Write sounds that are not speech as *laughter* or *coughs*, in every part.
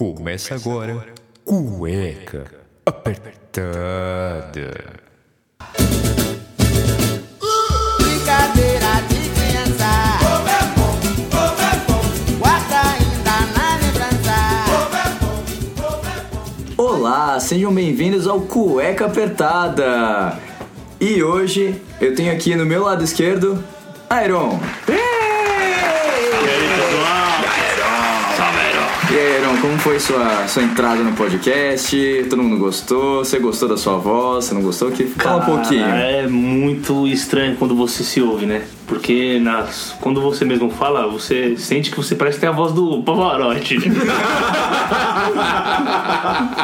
Começa agora, cueca apertada. Brincadeira de criança. Como é bom, como é bom. Guarda ainda na lembrança. Olá, sejam bem-vindos ao Cueca Apertada. E hoje eu tenho aqui no meu lado esquerdo Iron. Como foi sua, sua entrada no podcast? Todo mundo gostou? Você gostou da sua voz? Você não gostou? Que fala um Cara, pouquinho. É muito estranho quando você se ouve, né? Porque nas, quando você mesmo fala, você sente que você parece ter a voz do Pavarotti. *laughs*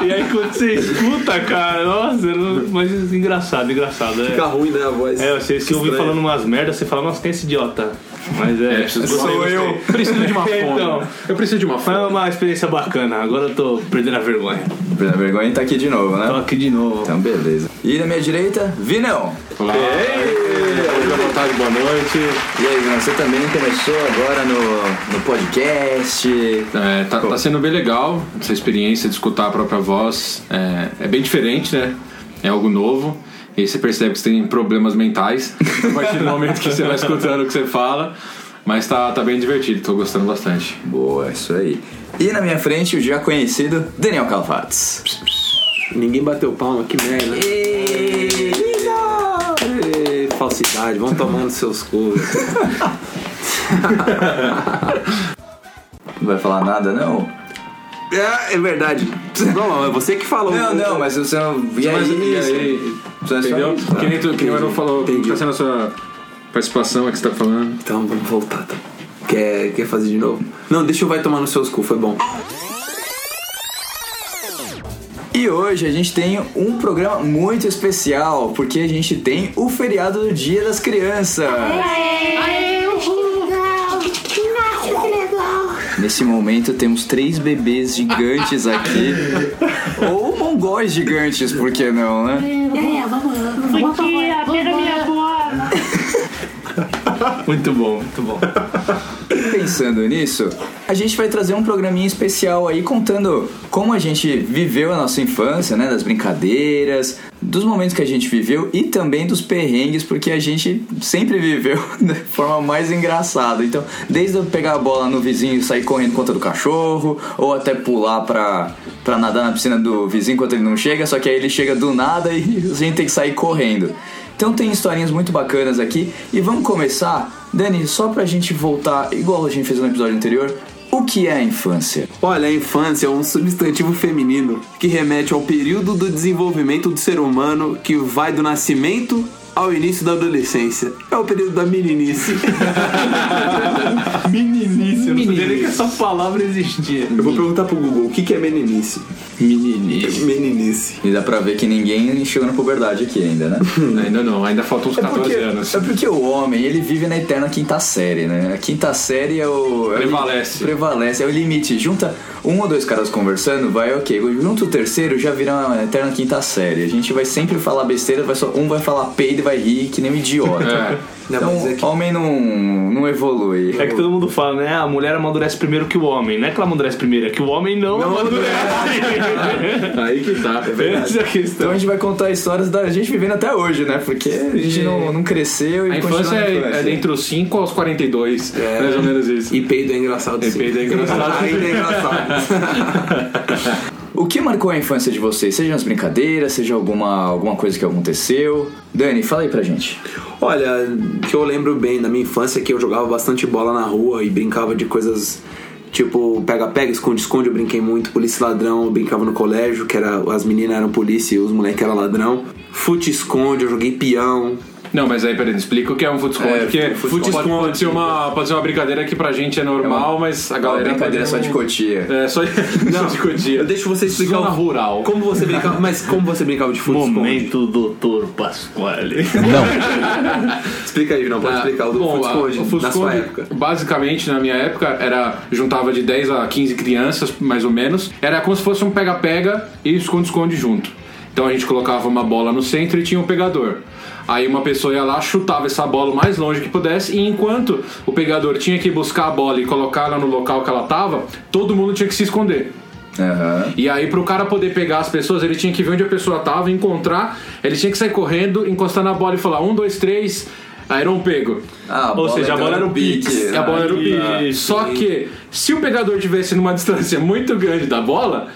e aí quando você escuta, cara, nossa, não- mas engraçado, engraçado. É, Fica ruim, né, a voz. é você se ouvir falando umas merdas, você fala, nossa, quem é esse idiota? Mas é, gostei, sou gostei. eu. Preciso de uma *laughs* fome. Então, Eu preciso de uma foi fome. uma experiência bacana, agora eu tô perdendo a vergonha. Pela vergonha tá aqui de novo, né? Tô aqui de novo. Então, beleza. E na minha direita, Vinão. Olá. Boa boa tarde, boa noite. E aí, você também começou agora no, no podcast. É, tá, tá sendo bem legal essa experiência de escutar a própria voz. É, é bem diferente, né? É algo novo. E aí você percebe que você tem problemas mentais *laughs* a partir do momento que você vai escutando o que você fala. Mas tá, tá bem divertido, tô gostando bastante. Boa, isso aí. E na minha frente, o já conhecido Daniel Calvates. Ninguém bateu palma, que merda. Ê, falsidade, vão tomando seus cores. Não vai falar nada, não? É, é verdade. Não, é você que falou. Não, não, mas você não. E aí? E é Entendeu? tá? Que nem, tu, que nem o falou, como Entendi. tá sendo a sua participação, é que você tá falando. Então vamos voltar, tá? Quer, quer fazer de novo? Não, deixa eu vai tomar nos seus cu, foi bom. E hoje a gente tem um programa muito especial, porque a gente tem o feriado do Dia das Crianças. Nesse momento temos três bebês gigantes aqui. *laughs* Ou mongóis gigantes, por que não, né? Muito bom, muito bom. Pensando nisso, a gente vai trazer um programinha especial aí contando como a gente viveu a nossa infância, né? Das brincadeiras, dos momentos que a gente viveu e também dos perrengues, porque a gente sempre viveu *laughs* da forma mais engraçada. Então, desde eu pegar a bola no vizinho e sair correndo contra do cachorro, ou até pular pra, pra nadar na piscina do vizinho enquanto ele não chega, só que aí ele chega do nada e *laughs* a gente tem que sair correndo. Então tem historinhas muito bacanas aqui e vamos começar, Dani, só pra gente voltar, igual a gente fez no episódio anterior, o que é a infância? Olha, a infância é um substantivo feminino que remete ao período do desenvolvimento do ser humano que vai do nascimento ao início da adolescência. É o período da meninice. *laughs* *laughs* Meninice, eu não sabia nem que essa palavra existia. Eu vou perguntar pro Google o que que é meninice. Meninice. Meninice. E dá pra ver que ninguém chegou na puberdade aqui ainda, né? *laughs* Ainda não, ainda faltam uns 14 porque, anos. é porque o homem, ele vive na eterna quinta série, né? A quinta série é o... é o- Prevalece. prevalece, é o limite. Junta um ou dois caras conversando, vai ok. Junta o terceiro, já vira uma eterna quinta série. A gente vai sempre falar besteira, vai só, um vai falar peido e vai rir que nem um idiota. É. Não, Então, mas é que- homem não, não evolui. É que todo mundo fala, né? A mulher amadurece primeiro que o homem. Não é que ela amadurece primeiro, é que o homem não, amadurece. Aí que tá. É a Então questão. a gente vai contar histórias da gente vivendo até hoje, né? Porque a gente não, não cresceu e A continua infância é, é entre os 5 aos 42, mais ou menos isso. E peido é engraçado. E sim. peido é engraçado. Ainda é engraçado. *laughs* O que marcou a infância de vocês? Seja as brincadeiras, seja alguma, alguma coisa que aconteceu. Dani, fala aí pra gente. Olha, que eu lembro bem da minha infância que eu jogava bastante bola na rua e brincava de coisas tipo pega-pega, esconde-esconde. Eu brinquei muito, polícia ladrão. Eu brincava no colégio, que era as meninas eram polícia e os moleques eram ladrão. Fute-esconde, eu joguei peão. Não, mas aí, peraí, explica o que é um fute-esconde. É, porque fute-esconde. pode, pode, ser uma, pode ser uma brincadeira que pra gente é normal, mas a Uma galera. brincadeira pode só não- de cotia. É, só, *laughs* só de cotia. Eu deixo você explicar Zona o- rural. Como você brincava, *laughs* mas como você brincava de fute-esconde? Momento doutor Pasquale. Explica aí, não pode Ah, explicar o do bom, a- na sua época. Basicamente, na minha época, era juntava de 10 a 15 crianças, mais ou menos. Era como se fosse um pega-pega e esconde-esconde junto. Então a gente colocava uma bola no centro e tinha um pegador. Aí uma pessoa ia lá, chutava essa bola o mais longe que pudesse, e enquanto o pegador tinha que buscar a bola e colocar ela no local que ela tava, todo mundo tinha que se esconder. Aham. E aí, pro cara poder pegar as pessoas, ele tinha que ver onde a pessoa tava, encontrar, ele tinha que sair correndo, encostar na bola e falar: um, dois, três, aí era um pego. Ah, Ou seja, a bola era o pique. A bola era o pique. isso, Só que, se o pegador tivesse numa *laughs* distância muito grande da bola,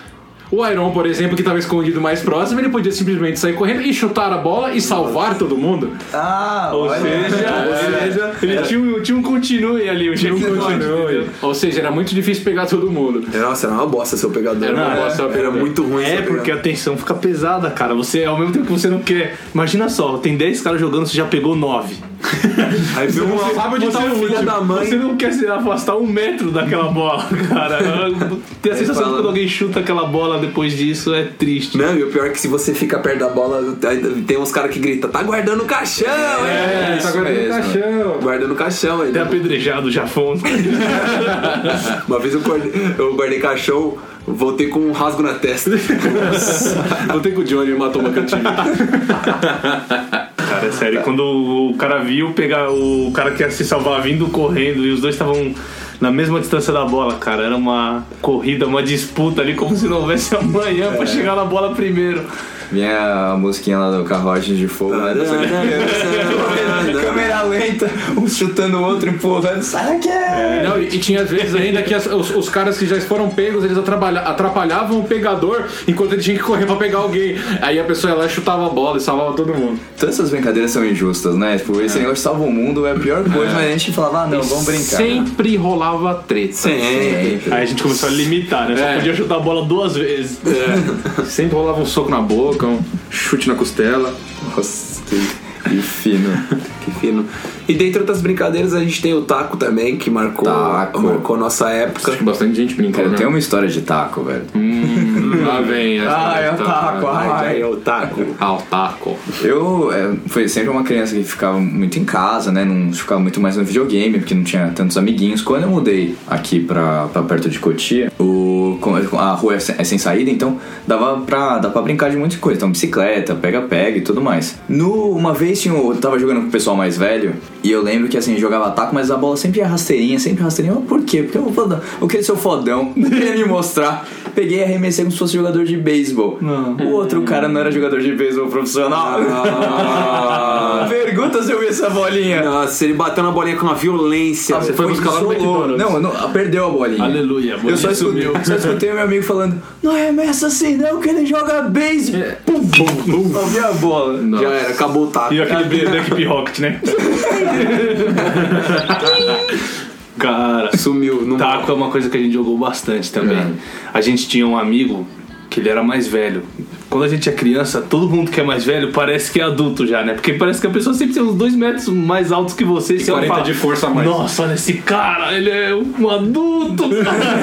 o Iron, por exemplo, que estava escondido mais próximo, ele podia simplesmente sair correndo e chutar a bola e salvar todo mundo. Ah, Ou olha. seja, ou seja, ele tinha, um- tinha um continue ali, um checkpoint. entendeu? Ou seja, era muito difícil pegar todo mundo. Nossa, era uma bosta seu pegador. Era uma Não, bosta seu Era pegador. muito ruim É, porque pegador. a tensão fica pesada, cara. Você, ao mesmo tempo que você não quer. Imagina só, tem 10 caras jogando, você já pegou 9. *laughs* Aí viu uma sabe onde você tá o filha último. da mãe. Você não quer se afastar um metro daquela bola, *laughs* cara. Tem a sensação de fala- quando alguém chuta aquela bola depois disso é triste. Não, e o pior é que se você fica perto da bola, tem uns caras que gritam, tá guardando o caixão, É, hein? isso tá guardando o caixão. Guardando o caixão aí. Até apedrejado o Jafon. *laughs* Uma vez eu guardei, eu guardei caixão, voltei com um rasgo na testa. Voltei com o Johnny e matou uma cantina. Cara, é sério, quando o cara viu pegar o cara que ia se salvar vindo correndo e os dois estavam na mesma distância da bola, cara, era uma corrida, uma disputa ali como se não houvesse *laughs* amanhã pra chegar na bola primeiro. Vinha a musiquinha lá do Carrote de Fogo. né? *laughs* Lenta, um chutando o outro, empurrando. Sai daqui! Não, e, e tinha às vezes ainda que as- os, os caras que já foram pegos, eles atrapalha- atrapalhavam o pegador enquanto ele tinha que correr pra pegar alguém. Aí a pessoa ia lá e chutava a bola e salvava todo mundo. Todas essas brincadeiras são injustas, né? Tipo, esse negócio de salva o mundo é a pior coisa, mas a gente falava, ah, não, vamos brincar. Sempre rolava treta. Sempre. Aí a gente começou a limitar, né? Só É. podia chutar a bola duas vezes. Sempre rolava um soco na boca, um chute na costela. Nossa, que, que fino. *laughs* Que fino. E dentre outras brincadeiras, a gente tem o taco também, que marcou, Taco. marcou nossa época. Acho que bastante gente brincou, né? tem uma história de taco, velho. Lá vem. Ah, é o taco, Ah, Ai, é o taco. Ah, o taco. Eu é, fui sempre uma criança que ficava muito em casa, né? Não ficava muito mais no videogame, porque não tinha tantos amiguinhos. Quando eu mudei aqui pra, pra perto de Cotia, o, a rua é sem, é sem saída, então dava pra, dá pra brincar de muita coisa. Então, bicicleta, pega-pega e tudo mais. No, uma vez tinha, eu tava jogando com o pessoal mais velho, e eu lembro que assim, jogava taco, mas a bola sempre ia rasteirinha, sempre rasteirinha. Mas por quê? Porque eu, fodão, eu queria ser o fodão, *laughs* não queria me mostrar. Peguei e arremessei como se fosse jogador de beisebol. O outro cara não era jogador de beisebol profissional. *laughs* Pergunta se eu vi essa bolinha. Nossa, ele bateu na bolinha com uma violência. Ah, Você foi buscar lá no. McDonald's. Não, não, perdeu a bolinha. Aleluia, a bolinha Eu só escutei, só escutei o meu amigo falando: Não arremessa assim, não, que ele joga beisebol. Pum, pum, pum. Só vi a bola. Já era, acabou o taco. E aquele beijo da equipe Rocket, né? Cara, Sumiu. Não... taco é uma coisa que a gente jogou bastante também. É. A gente tinha um amigo que ele era mais velho. Quando a gente é criança, todo mundo que é mais velho parece que é adulto já, né? Porque parece que a pessoa sempre tem uns dois metros mais altos que você. E você 40 fala, de força mais. Nossa, olha esse cara, ele é um adulto.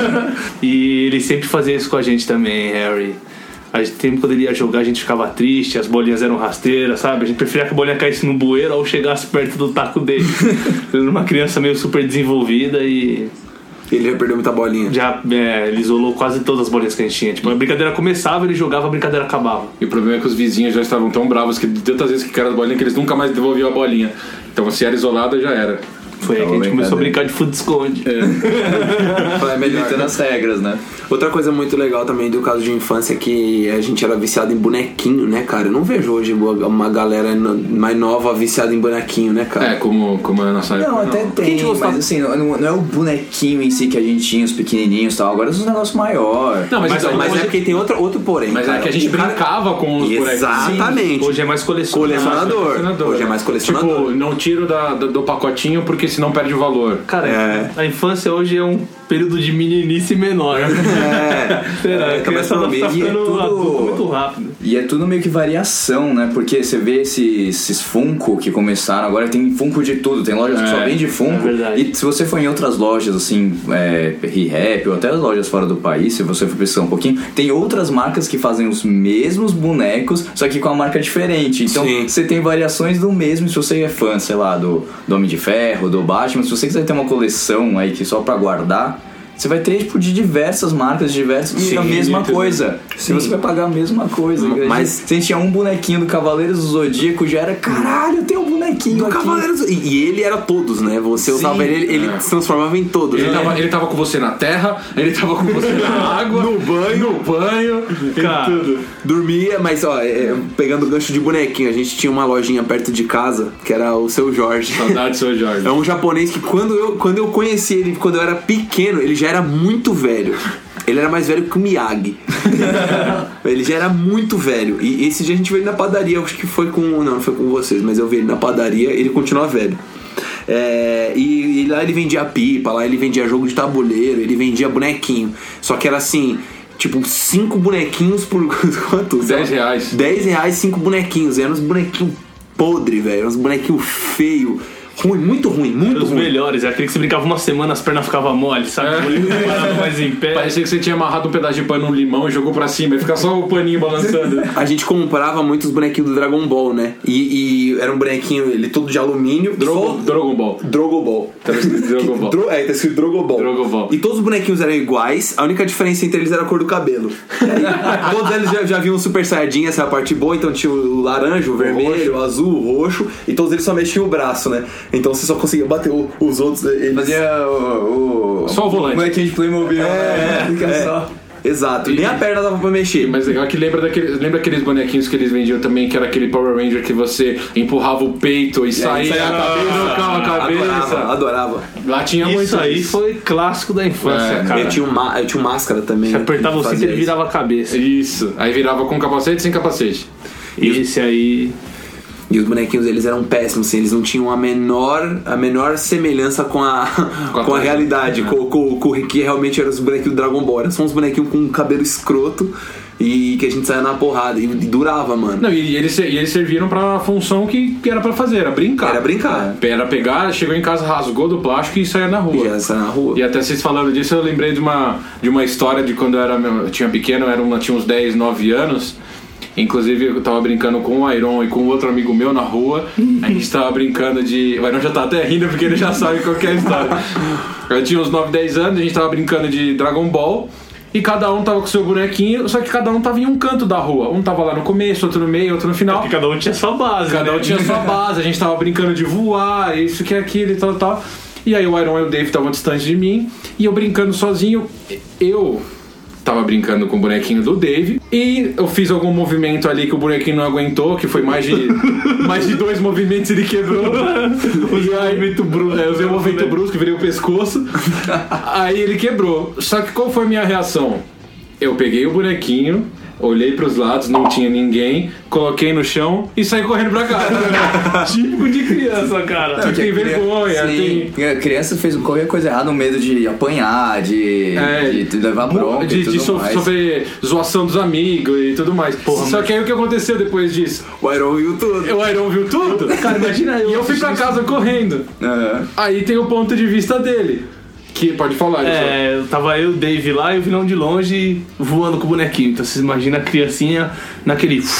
*laughs* e ele sempre fazia isso com a gente também, Harry. A gente sempre quando ele ia jogar, a gente ficava triste, as bolinhas eram rasteiras, sabe? A gente preferia que a bolinha caísse no bueiro ou chegasse perto do taco dele. *laughs* Ele era uma criança meio super desenvolvida e Ele já perdeu muita bolinha. já é, ele isolou quase todas as bolinhas que a gente tinha. Tipo, a brincadeira começava, ele jogava, a brincadeira acabava. E o problema é que os vizinhos já estavam tão bravos que de tantas vezes que queiraram as bolinhas que eles nunca mais devolviam a bolinha. Então se era isolada, já era. Foi aí que a gente começou a brincadeira. brincar de foot-esconde. É melhor. Limitando as regras, né? Outra coisa muito legal também do caso de infância é que a gente era viciado em bonequinho, né, cara? Eu não vejo hoje uma galera mais nova viciada em bonequinho, né, cara? É, como, como é a nossa época. Não, até a tem, mas assim, não, não é o bonequinho em si que a gente tinha, os pequenininhos e tal. Agora são uns negócios maiores. Não, mas, Mas, então, mas hoje- é porque tem outro, outro porém. mas cara. é que a gente brincava com os bonecos. Exatamente. Hoje é mais colecionável. Colecionador. Hoje é mais colecionador. Tipo, não tiro da, da- do pacotinho porque senão perde o valor. Cara, É. a infância hoje é um período de meninice menor. É. *laughs* Será? É, a tá criança é tudo- muito rápido. E é tudo meio que variação, né? Porque você vê esses, esses Funko que começaram, agora tem Funko de tudo, tem lojas que só É, vende Funko. é verdade. e se você for em outras lojas, assim, é, ReHap ou até as lojas fora do país, se você for pesquisar um pouquinho, tem outras marcas que fazem os mesmos bonecos, só que com a marca diferente. Então Sim. você tem variações do mesmo se você é fã, sei lá, do, do Homem de Ferro, do Batman. Se você quiser ter uma coleção aí que só pra guardar. Você vai ter, tipo, de diversas marcas. E Sim, a mesma coisa. Sim. Você vai pagar a mesma coisa. Mas- se gente tinha um bonequinho do Cavaleiros do Zodíaco, já era caralho, tem um bonequinho Do aqui. Cavaleiros. E, e ele era todos, né? Você Sim. usava ele, ele se transformava em todos. Ele né? tava, ele tava com você na terra, ele tava com você na *laughs* água, no banho, no banho, Cara, tudo. Dormia, mas ó, é, pegando o gancho de bonequinho, a gente tinha uma lojinha perto de casa, que era o seu Jorge. Saudade, seu Jorge. É um japonês que quando eu, quando eu conheci ele, quando eu era pequeno, ele já era muito velho. Ele era mais velho que o Miyagi. *laughs* ele já era muito velho. E esse dia a gente veio na padaria, acho que foi com. Não, não foi com vocês, mas eu vi ele na padaria ele continua velho. É, e, e lá ele vendia pipa, lá ele vendia jogo de tabuleiro, ele vendia bonequinho. Só que era assim, tipo, cinco bonequinhos por quanto? Sei lá, 10 reais. 10 reais, cinco bonequinhos. Eram uns bonequinhos podre, velho. Uns bonequinhos feios. Ruim, muito ruim, muito os ruim. melhores, é aquele que você brincava uma semana, as pernas ficavam mole, sabe? O boneco não parava mais em pé. Parecia que você tinha amarrado um pedaço de pano no limão e jogou pra cima e fica só o paninho balançando. A gente comprava muitos bonequinhos do Dragon Ball, né? E, e era um bonequinho, ele todo de alumínio. Drogo, só- Dragon Ball. Drogo Ball. Tá escrito Dragon Ball. *laughs* Dro- é, tá escrito Drogo Ball. Drogo Ball. E todos os bonequinhos eram iguais, a única diferença entre eles era a cor do cabelo. E *laughs* aí, todos eles já, já viam o Super Saiyajin, essa é a parte boa, então tinha o laranja, o vermelho, o azul, o roxo, e todos eles só mexiam o braço, né? Então você só conseguia bater o- os outros. Eles... Fazia o, o. Só o volante. bonequinho de Playmobil. né? Fica é. só. Exato, nem a perna dava pra mexer. Mas legal que lembra daqueles, lembra aqueles bonequinhos que eles vendiam também, que era aquele Power Ranger que você empurrava o peito e saía saía a cabeça. *laughs* trocava a cabeça. Adorava, adorava. Lá tinha muito Isso aí foi clássico da infância, É, cara. Eu tinha, um eu tinha um máscara também. Você apertava o cinto e ele isso. virava a cabeça. Isso. Aí virava com capacete e sem capacete. Esse aí. E os bonequinhos eles eram péssimos, assim, eles não tinham a menor, a menor semelhança com a, *laughs* Com a com a realidade, com, com, com o que realmente eram os bonequinhos do Dragon Ball. Eram só uns bonequinhos com um cabelo escroto e que a gente saia na porrada. E, e durava, mano. Não, e eles, e eles serviram pra função que, que era pra fazer, era brincar. Era brincar. Era pegar, chegou em casa, rasgou do plástico e saia na rua. Já saia na rua. E até vocês falando disso, eu lembrei de uma, de uma história de quando eu, era, eu tinha pequeno, eu era uma, tinha uns 10, 9 anos. Inclusive, eu tava brincando com o Iron e com outro amigo meu na rua. A gente tava brincando de. O Iron já tá até rindo porque ele já sabe qual que é a história. Eu tinha uns 9, 10 anos, a gente tava brincando de Dragon Ball. E cada um tava com seu bonequinho, só que cada um tava em um canto da rua. Um tava lá no começo, outro no meio, outro no final. Porque cada um tinha sua base. Cada um né? tinha sua base, a gente tava brincando de voar, isso que é aquilo e tal, tal. E aí o Iron e o Dave estavam distante de mim, e eu brincando sozinho, eu tava brincando com o bonequinho do Dave, e eu fiz algum movimento ali que o bonequinho não aguentou, que foi mais de, *laughs* mais de dois movimentos ele quebrou. Usei o movimento brusco, é, usei o movimento brusco, virei o pescoço. *laughs* Aí ele quebrou. Só que qual foi a minha reação? Eu peguei o bonequinho, olhei pros lados, não tinha ninguém, coloquei no chão e saí correndo pra casa. *laughs* Típico de criança, cara. Não, tem vergonha, Sim. A criança fez qualquer coisa errada, no medo de apanhar, de, É, de levar bronca de, e tudo de so- mais. sofrer zoação dos amigos e tudo mais. Só que aí o que aconteceu depois disso? O Iron viu tudo. O Iron viu tudo? Cara, imagina eu. E eu fui pra casa correndo. Aham. Aí tem o ponto de vista dele. Que pode falar. É, tava eu, o Dave lá e o vilão de longe voando com o bonequinho. Então vocês imaginam a criancinha naquele. *laughs*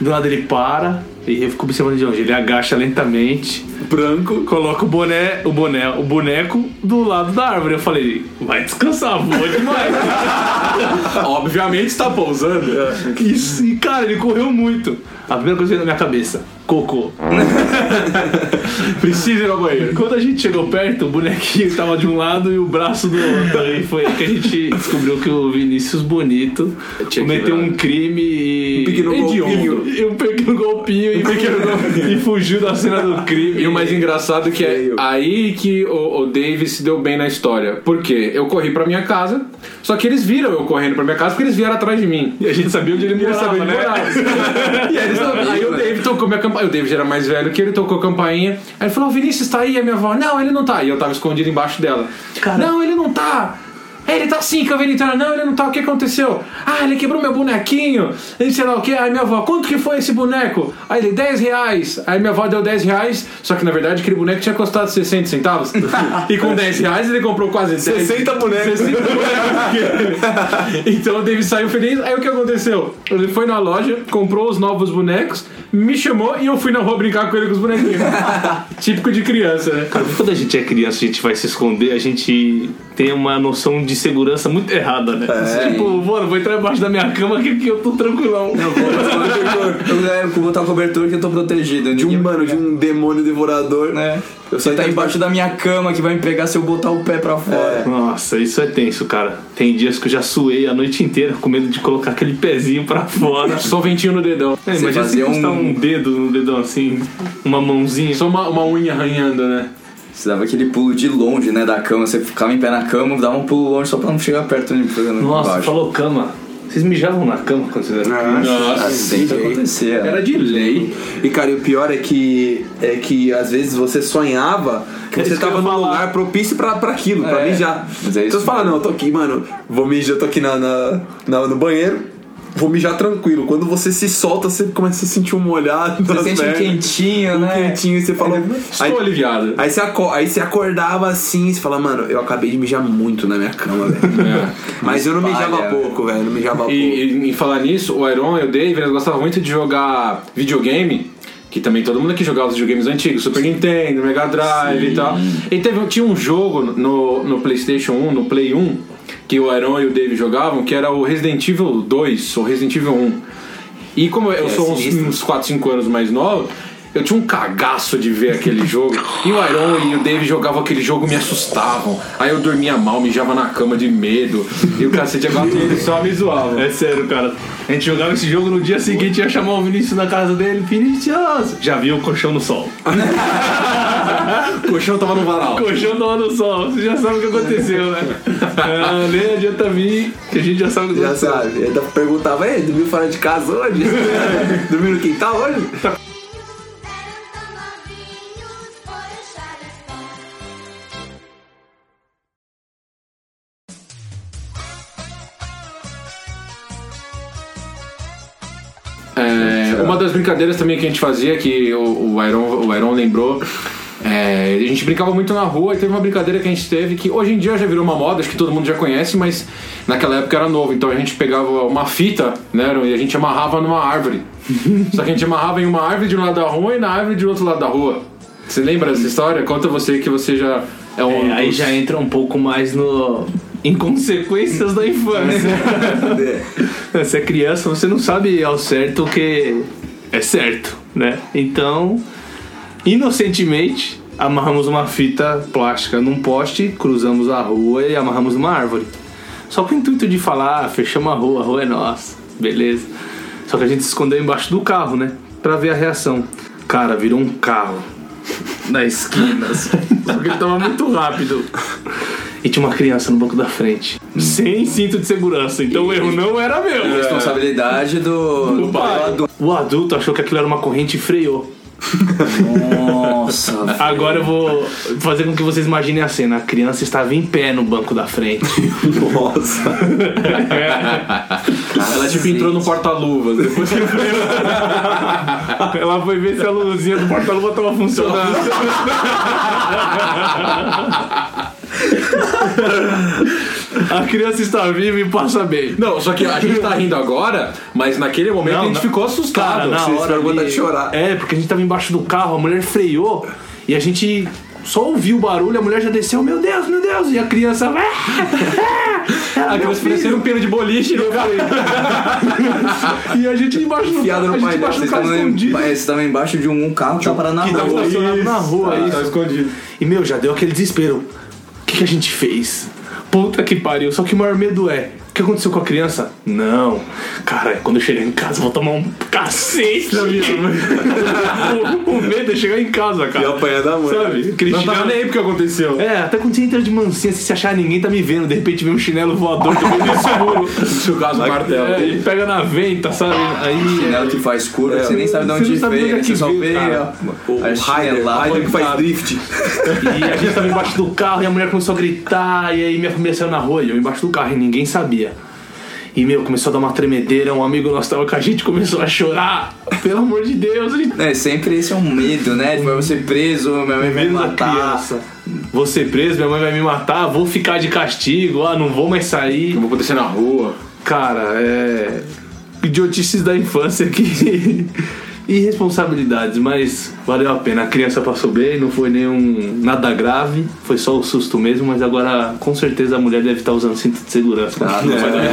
Do lado ele para e eu fico observando de longe. Ele agacha lentamente, Branco. coloca o boné, o boné, o boneco do lado da árvore. Eu falei, vai descansar, voa demais. *laughs* Obviamente está pousando. Isso, e cara, ele correu muito. A primeira coisa que veio na minha cabeça, cocô. *laughs* Precisa ir ao banheiro. Quando a gente chegou perto, o bonequinho tava de um lado e o braço do outro. E foi aí que a gente descobriu que o Vinícius Bonito cometeu um crime e. Um pequeno golpinho. E um pequeno golpinho e, e fugiu da cena do crime. E o mais engraçado que é aí que o, o Dave se deu bem na história. Por quê? Eu corri pra minha casa, só que eles viram eu correndo pra minha casa porque eles vieram atrás de mim. E a gente sabia onde ele morava, sabia onde né? *laughs* aí o Dave tocou minha campainha. O Dave já era mais velho que ele, tocou a campainha. Aí ele falou: "O Vinícius tá aí? A minha avó, não, ele não tá. E eu tava escondido embaixo dela. Cara. Não, ele não tá. Ele tá assim, entrar. Não, ele não tá. O que aconteceu? Ah, ele quebrou meu bonequinho. Ele sei lá o que. Aí minha avó, quanto que foi esse boneco? Aí ele, 10 reais. Aí minha avó deu 10 reais. Só que na verdade aquele boneco tinha custado 60 centavos. *laughs* e com 10 reais ele comprou quase 10. 60 bonecos. 60 bonecos. *laughs* então o David saiu feliz. Aí o que aconteceu? Ele foi na loja, comprou os novos bonecos, me chamou e eu fui na rua brincar com ele com os bonequinhos. *laughs* Típico de criança, né? Quando a gente é criança, a gente vai se esconder, a gente tem uma noção de segurança muito errada, né? tipo, mano, vou entrar embaixo da minha cama que aqui eu tô tranquilão. Eu é, vou botar o cobertor que eu tô protegido. De um, mano, de um demônio devorador. né? Eu Você saí tá da- embaixo da minha cama que vai me pegar se eu botar o pé pra fora. Nossa, isso é tenso, cara. Tem dias que eu já suei a noite inteira com medo de colocar aquele pezinho pra fora. Só ventinho no dedão. É, Você imagina se um- um dedo no dedão assim, uma mãozinha. Só uma, uma unha arranhando, né? Você dava aquele pulo de longe, né, da cama. Você ficava em pé na cama, dava um pulo longe só pra não chegar perto de mim. Nossa, falou cama. Vocês mijavam na cama quando vocês eram crianças? Nossa, que acontecia. Era de lei. E cara, e o pior é que é que às vezes você sonhava que você tava num lugar propício pra, pra aquilo, pra É, mijar. mas é isso então você fala, não, eu tô aqui, mano, vou mijar, eu tô aqui na, na, na- no banheiro, vou mijar tranquilo. Quando você se solta, você começa a sentir um molhado. Você sente um pernas, quentinho, um né? quentinho, e você fala. Estou Aí, aliviado. aí, você aí você acordava assim, você fala, mano, eu acabei de mijar muito na minha cama, velho. *laughs* É. Mas eu não Espalha, mijava pouco, velho. Não mijava pouco. E, e falar nisso, o Iron e o Dave, eles gostavam muito de jogar videogame. Que também todo mundo aqui jogava os videogames antigos, Super Nintendo, Mega Drive e tal. E teve, tinha um jogo no, no PlayStation 1, no Play 1, que o Iron e o Dave jogavam, que era o Resident Evil 2 ou Resident Evil 1. E como eu sou uns, uns 4, 5 anos mais novo, eu tinha um cagaço de ver aquele *laughs* jogo. E o Iron e o Dave jogavam aquele jogo me assustavam. Aí eu dormia mal, mijava na cama de medo. E o cacete agora ele só me zoava. É sério, cara. A gente jogava esse jogo no dia seguinte ia chamar o Vinícius na casa dele. Vinícius! Já viu o colchão no sol. O *laughs* colchão tava no varal. O colchão tava no sol. Você já sabe o que aconteceu, né? Ah, *laughs* nem adianta vir, que a gente já sabe o que Já aconteceu. sabe. Aí ainda perguntava, ei, dormiu fora de casa hoje? dormiu no quintal hoje? Uma das brincadeiras também que a gente fazia, que o, o, Iron, o Iron lembrou, é, a gente brincava muito na rua e teve uma brincadeira que a gente teve que hoje em dia já virou uma moda, acho que todo mundo já conhece, mas naquela época era novo. Então a gente pegava uma fita, né, e a gente amarrava numa árvore. Só que a gente amarrava em uma árvore de um lado da rua e na árvore de outro lado da rua. Você lembra dessa história? Conta você que você já é um. É, aí dos- já entra um pouco mais no. Inconsequências da infância. *laughs* Você é criança, você não sabe ao certo o que é certo, né? Então, inocentemente, amarramos uma fita plástica num poste, cruzamos a rua e amarramos numa árvore. Só com o intuito de falar, ah, fechamos a rua, a rua é nossa, beleza. Só que a gente se escondeu embaixo do carro, né? Pra ver a reação. Cara, virou um carro na esquina, assim, porque ele tava muito rápido. *laughs* E tinha uma criança no banco da frente, sem cinto de segurança. Então o erro não era meu. Responsabilidade do, O pai. O adulto achou que aquilo era uma corrente e freou. Nossa, *laughs* Agora eu vou fazer com que vocês imaginem a cena. A criança estava em pé no banco da frente. Nossa. *laughs* Ela tipo entrou no porta-luvas. Depois que *laughs* Ela foi ver se a luzinha do porta-luva estava funcionando. A criança está viva e passa bem. Não, só que a gente tá rindo agora, mas naquele momento Não, a gente não. ficou assustado. Cara, na Vocês hora ali- de chorar. É, porque a gente tava embaixo do carro, a mulher freou e a gente só ouviu o barulho, a mulher já desceu, meu Deus, meu Deus, e a criança. A criança parecia um pino de boliche no carro. *laughs* e a gente embaixo do carro, no a gente painel, embaixo do vocês carro estavam escondido. em- é, vocês estavam embaixo de um, um carro que tava parado na rua. estacionado na rua, Tá isso. escondido. E meu, já deu aquele desespero. O que, que a gente fez? Puta que pariu. Só que o maior medo é. O que aconteceu com a criança? Não. Cara, quando eu chegar em casa, eu vou tomar um cacete. *laughs* o, o medo é chegar em casa, cara. E apanhar da mãe. Sabe? Aquele Não tava nem aí porque aconteceu. É, até quando você entra de mansinha, se você achar ninguém tá me vendo, de repente vem um chinelo voador que vem no escuro. No caso, o martelo. É, ele pega na venta, sabe? Aí. Chinelo que faz curva, que você nem sabe de onde veio, onde é né? Você que só veio, vê O. Ryder que faz drift. E a gente tava embaixo do carro e a mulher começou a gritar, e aí minha família saiu na rua e eu embaixo do carro e ninguém sabia. E meu, começou a dar uma tremedeira, um amigo nosso tava com a gente começou a chorar. Pelo amor de Deus, gente É, sempre esse é um medo, né? Tipo, eu vou ser preso, minha mãe vai me matar. criança. Vou ser preso, minha mãe vai me matar, vou ficar de castigo, ah, não vou mais sair. Não vou acontecer na rua. Cara, é. Idiotices da infância que. Irresponsabilidades, mas valeu a pena. A criança passou bem, não foi nenhum. nada grave, foi só o susto mesmo, mas agora com certeza a mulher deve estar usando cinto de segurança. Ah, Não vai dar é,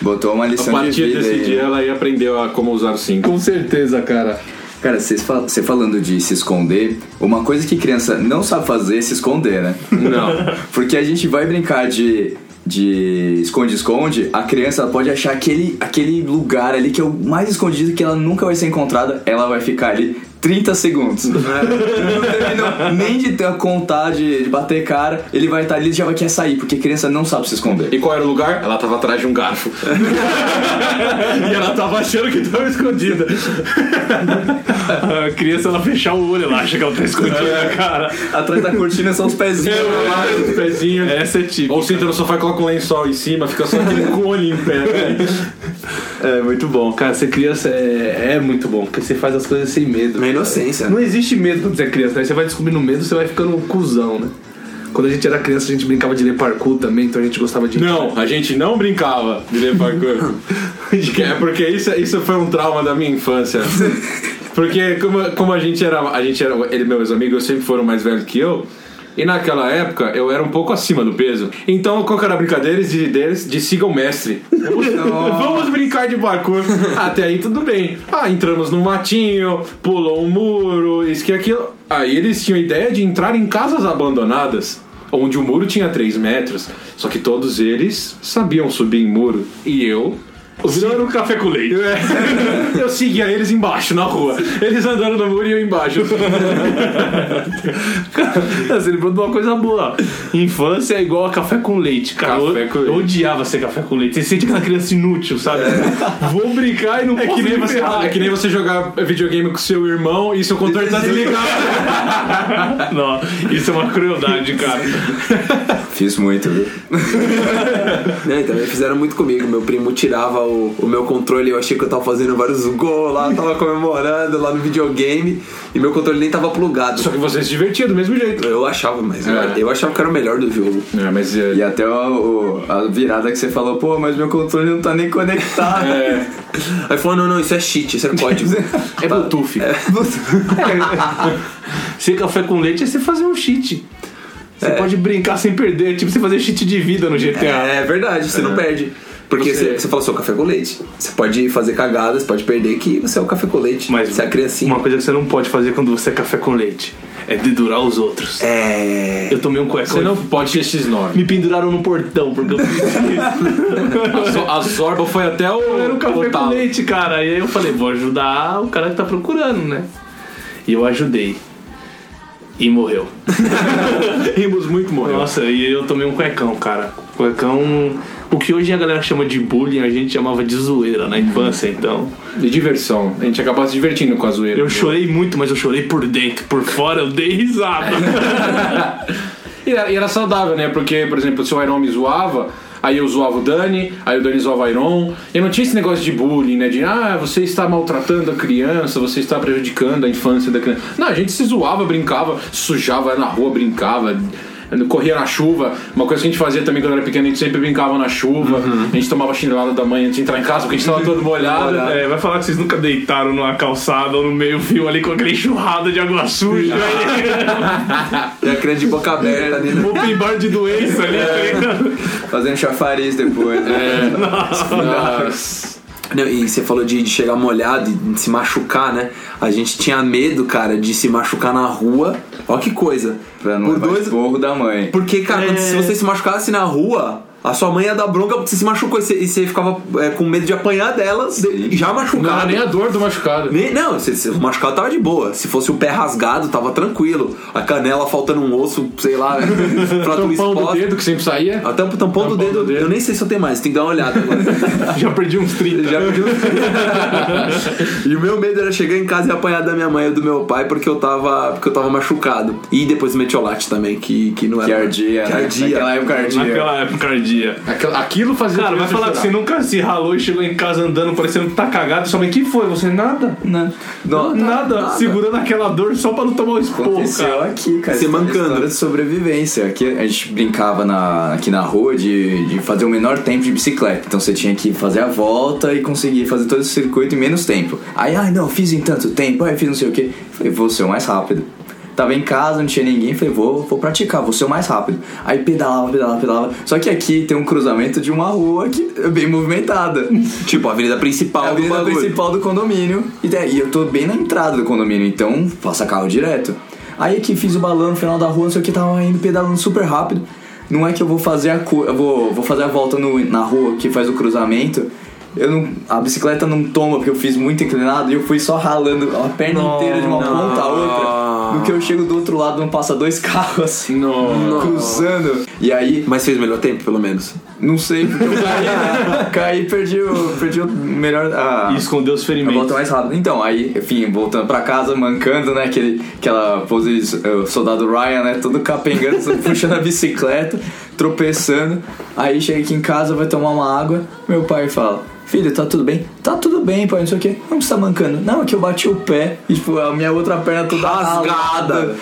Botou uma A lição de partir vida desse aí. dia ela aí aprendeu a como usar o cinto. Com certeza, cara. Cara, você falando de se esconder, uma coisa que criança não sabe fazer é se esconder, né? Não. Porque a gente vai brincar de de esconde-esconde, a criança pode achar aquele, aquele lugar ali que é o mais escondido que ela nunca vai ser encontrada, ela vai ficar ali 30 segundos. Não terminou nem de ter a contar, de, bater cara, ele vai estar ali e já vai querer sair, porque criança não sabe se esconder. E qual era o lugar? Ela tava atrás de um garfo. *laughs* E ela tava achando que tava escondida. A criança, ela fechar o olho, ela acha que ela tá escondida, cara. Atrás da cortina são os pezinhos. Lá, os pezinhos. Essa é tipo. Ou senta no sofá e coloca um lençol em cima, fica só aquele com o olho em pé. É, muito bom. Cara, ser criança é, é muito bom, porque você faz as coisas sem medo. Na inocência. Não existe medo quando você é criança, né? Você vai descobrindo medo, você vai ficando um cuzão, né? Quando a gente era criança, a gente brincava de ler parkour também, então a gente gostava de. Não, a gente não brincava de ler parkour. *laughs* Porque- É porque isso, isso foi um trauma da minha infância. *laughs* Porque como, como a gente era. A gente era. Ele e meus amigos sempre foram mais velhos que eu. E naquela época eu era um pouco acima do peso. Então qual era a brincadeira de, deles? De siga o mestre. Vamos brincar de parkour. Até aí tudo bem. Ah, entramos num matinho, pulou um muro, isso que aquilo. Aí eles tinham a ideia de entrar em casas abandonadas. Onde o muro tinha 3 metros. Só que todos eles sabiam subir em muro. E eu Virou um café com leite. é. *laughs* eu seguia eles embaixo na rua. Eles andando no muro e eu embaixo. Cara, você lembrou de uma coisa boa. Infância é igual a café com leite, cara. Café eu, com eu leite. odiava ser café com leite. Você sente aquela criança inútil, sabe? Vou brincar e não É posso que, nem você, é que nem você jogar videogame com seu irmão e seu controle tá desligado. *laughs* Não, isso é uma crueldade, cara. Fiz muito, viu? *laughs* Né, também fizeram muito comigo. Meu primo tirava o, o meu controle, eu achei que eu tava fazendo vários gols lá, tava comemorando lá no videogame, e meu controle nem tava plugado. Só que você se divertia do mesmo jeito. Eu achava, mas eu- É. eu achava que era o melhor do jogo. É, mas é, E até o, o- a virada que você falou, pô, mas meu controle não tá nem conectado. é, *laughs* Aí falou: não, não, isso é cheat, isso é código. *laughs* É Bluetooth. *laughs* Ser café com leite é você fazer um cheat. Você pode brincar sem perder, tipo você fazer cheat de vida no GTA. É verdade, você não perde. Porque Você- você, fala só café com leite. Você pode fazer cagadas, pode perder que você é o café com leite. Mas você é a criancinha. uma coisa que você não pode fazer quando você é café com leite é dedurar os outros. É. Eu tomei um cuecão você não pode ter X9. me penduraram no portão porque eu fiz A, Zo- a Zorba foi até o. Eu era um café com leite, cara. E aí eu falei, vou ajudar o cara que tá procurando, né? E eu ajudei. E morreu. *laughs* Rimos muito, morreu. Nossa, e eu tomei um cuecão, cara. Cuecão. O que hoje a galera chama de bullying, a gente chamava de zoeira na infância, então. De diversão. A gente acabava se divertindo com a zoeira. Eu chorei muito, mas eu chorei por dentro. Por fora eu dei risada. *laughs* E era, e era saudável, né? Porque, por exemplo, se o Iron me zoava, aí eu zoava o Dani, aí o Dani zoava o Iron. E não tinha esse negócio de bullying, né? De, ah, você está maltratando a criança, você está prejudicando a infância da criança. Não, a gente se zoava, brincava, sujava na rua, brincava. Corria na chuva, uma coisa que a gente fazia também quando era pequeno, a gente sempre brincava na chuva, a gente tomava chinelada da mãe antes de entrar em casa porque a gente estava todo molhado. É, vai falar que vocês nunca deitaram numa calçada ou no meio-fio ali com aquele enxurrada de água suja. *laughs* É a criança de boca aberta ali, né? Open bar de doença ali, tá ligado? Fazendo chafariz depois. né? Nossa. Não, e você falou de, de chegar molhado e de se machucar, né? A gente tinha medo, cara, de se machucar na rua. Ó que coisa. Pra não Por dois, da mãe. Porque, cara, quando- se você se machucasse na rua, A sua mãe ia dar bronca porque você se machucou e você, e você ficava é, com medo de apanhar dela, de- já Não era machucado. nem a dor do machucado. Nem- Não, se, se o machucado tava de boa. Se fosse o pé rasgado, tava tranquilo. A canela faltando um osso, sei lá, *laughs* fratura Tampão do dedo que sempre saía. Até o tampão, do, Tampão dedo, do dedo. eu nem sei se eu tenho mais, tem que dar uma olhada agora. *laughs* Já perdi uns 30. Já pediu. *laughs* e o meu medo era chegar em casa e apanhar da minha mãe ou do meu pai porque eu tava, porque eu tava machucado. E depois o metiolate também, que, que não era. Que ardia, Que né? ardia. Naquela época ardia. Naquela época ardia. Aquilo- Aquilo fazia Cara, vai falar que você nunca se ralou e chegou em casa andando parecendo que tá cagado. Sua mãe, que foi? Você, nada? Não, não, nada. Segurando aquela dor só pra não tomar o esporro, Aconteceu cara. aqui, cara. É uma mancando. De sobrevivência. Aqui a gente brincava na, aqui na rua de, de fazer o menor tempo de bicicleta. Então você tinha que fazer a volta e conseguir fazer todo esse circuito em menos tempo. Aí, ai não, fiz em tanto tempo, aí fiz não sei o que. Falei, vou ser o mais rápido. Tava em casa, não tinha ninguém, falei, vou, vou praticar, vou ser o mais rápido. Aí pedalava, pedalava, pedalava. Só que aqui tem um cruzamento de uma rua que é bem movimentada. *laughs* Tipo, a avenida principal É a do avenida bagulho. principal do condomínio. E daí eu tô bem na entrada do condomínio, então passa carro direto. Aí que fiz o balão no final da rua, não sei o que, tava indo pedalando super rápido. Não é que eu vou fazer a eu vou, vou fazer a volta no- na rua que faz o cruzamento. Eu não, a bicicleta não toma porque eu fiz muito inclinado e eu fui só ralando a perna inteira de uma ponta a outra. No que eu chego do outro lado não passa dois *laughs* carros assim, Nossa. cruzando. E aí Mas fez o melhor tempo, pelo menos. não sei, porque eu caí, *laughs* caí e perdi o, perdi o melhor. A, E escondeu os a ferimentos. volta mais rápido. Então, aí, enfim, voltando pra casa, mancando, né? Aquele, aquela pose uh, soldado Ryan, né? Todo capengando, *laughs* puxando a bicicleta, tropeçando. Aí chega aqui em casa, vai tomar uma água. Meu pai fala. Filho, tá tudo bem? Tá tudo bem, pai, não sei o que. Não, você tá mancando. Não, é que eu bati o pé e, tipo, a minha outra perna toda Rasgada.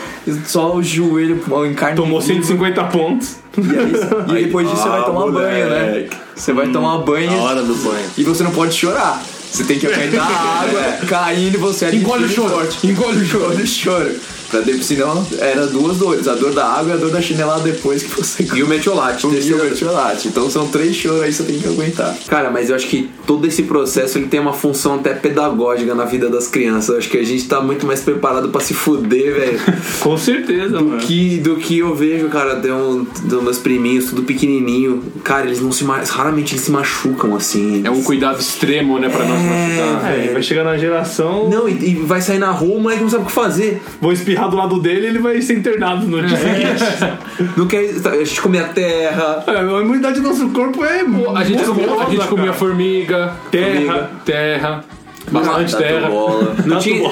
Só o joelho, em carne Tomou viva. 150 pontos. E, aí, e aí depois disso você vai Ah, tomar banho, né? moleque. Você vai tomar banho Na hora do banho. e você não pode chorar. Você tem que aguentar a *laughs* água caindo e você Engole o choro, forte. Engole o choro. Engole o choro. Pra de, senão era duas dores. A dor da água e a dor da chinelada depois que você E o metiolate. o terceiro. metiolate. Então são três choros aí que você tem que aguentar. Cara, mas eu acho que todo esse processo ele tem uma função até pedagógica na vida das crianças. Eu acho que a gente tá muito mais preparado pra se fuder, velho. *laughs* Com certeza, mano. que, do que eu vejo, cara, tem um, dos meus priminhos, tudo pequenininho. Cara, eles não se raramente eles se machucam assim. É um cuidado extremo, né, pra não se machucar. É, vai chegar na geração. Não, e, e vai sair na rua, o moleque não sabe o que fazer. Vou espirrar do lado dele ele vai ser internado no dia seguinte. Não quer. A gente come a terra. É, a imunidade do nosso corpo é. A gente, comia, a gente comia formiga, Terra. terra, bastante terra. bola. Não tinha,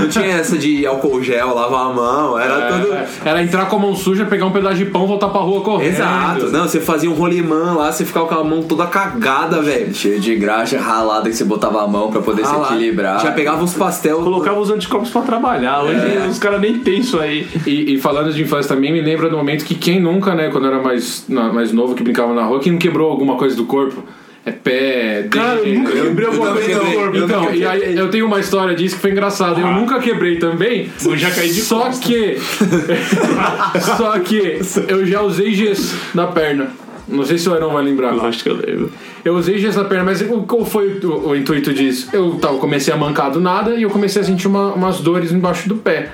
não tinha essa de álcool gel, lavar a mão. Era tudo. É, era entrar com a mão suja, pegar um pedaço de pão, voltar pra rua correndo. Exato. Não, você fazia um rolimã lá, você ficava com a mão toda cagada, velho. Cheio de graxa ralada que você botava a mão pra poder Ah se equilibrar. Já pegava uns pastel. Colocava os anticorpos pra trabalhar. Hoje os caras nem tem isso aí. E, e falando de infância também, me lembra do momento que quem nunca, né, quando era mais, mais novo, que brincava na rua, quem não quebrou alguma coisa do corpo? É pé, Cara, eu nunca quebrei alguma coisa no corpo. Então, e aí eu tenho uma história disso que foi engraçada. Eu nunca quebrei também. *laughs* Eu já caí de Só costas. que. *laughs* só que eu já usei gesso na perna. Não sei se o Aaron vai lembrar. Lógico que eu lembro. Eu usei gesso na perna, mas o- qual foi o, o intuito disso? Eu tava, comecei a mancar do nada e eu comecei a sentir uma- umas dores embaixo do pé.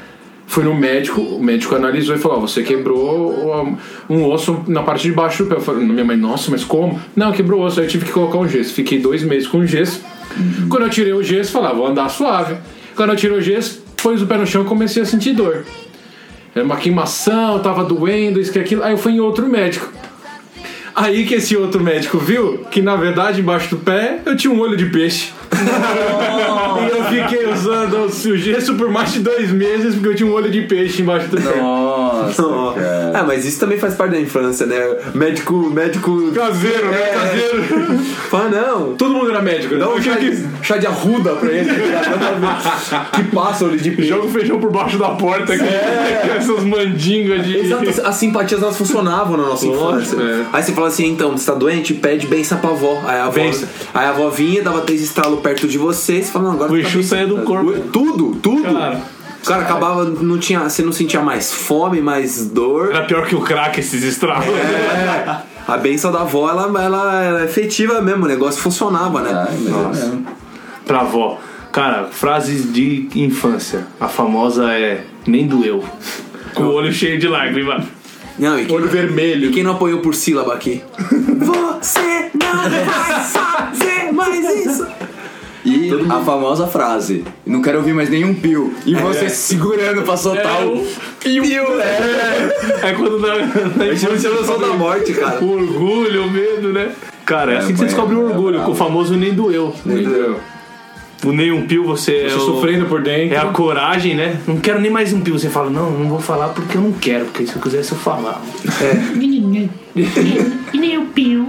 Fui no médico, o médico analisou e falou: Ó, você quebrou um osso na parte de baixo do pé. Eu falei, minha mãe, nossa, mas como? Não, quebrou o osso. Aí eu tive que colocar um gesso. Fiquei dois meses com gesso. Quando eu tirei o gesso, falava, vou andar suave. Quando eu tirei o gesso, pus o pé no chão e comecei a sentir dor. Era uma queimação, tava doendo, isso que aquilo. Aí eu fui em outro médico. Aí que esse outro médico viu que na verdade embaixo do pé eu tinha um olho de peixe. *laughs* e eu fiquei usando o gesso por mais de dois meses porque eu tinha um olho de peixe embaixo do pé. Nossa, cara. Ah, mas isso também faz parte da infância, né? Médico. Médico. Caseiro, né? É. Caseiro. Fala, não. Todo mundo era médico, né? Dá um Eu chá tinha de, chá de arruda pra ele. *laughs* que passa olho de peixe. Joga o feijão por baixo da porta aqui. com *laughs* Essas mandingas de. Exato, as simpatias elas funcionavam na nossa infância. é. Aí você fala assim, então, você tá doente? Pede benção pra avó. Aí a avó, Benção. aí a avó vinha, dava três estalos perto de você, você fala, não, agora O tá Exu saía do corpo. Tudo, tudo. Cara. Cara, acabava, não tinha, você não sentia mais fome, mais dor. Era pior que o crack esses estragos. É, a benção da avó, ela, ela era efetiva mesmo, o negócio funcionava, né? Ai, mas é. Pra avó. Cara, frases de infância. A famosa é nem doeu. Com o olho cheio de lágrima. Não, e quem, Olho vermelho. E quem não apoiou por sílaba aqui? *laughs* Você não vai fazer mais isso. E a famosa frase: Não quero ouvir mais nenhum pio. E você segurando pra soltar É, o o pio. É. É quando na, na Você noção da morte, cara. o orgulho, o medo, né? Cara, é assim que você descobre o orgulho, com o famoso nem doeu. Entendeu? O nem um pio você é Você o- sofrendo por dentro. É a coragem, né? Não quero nem mais um pio. Você fala, não, não vou falar porque eu não quero, porque se eu quisesse eu falava. *laughs* E nem o pio.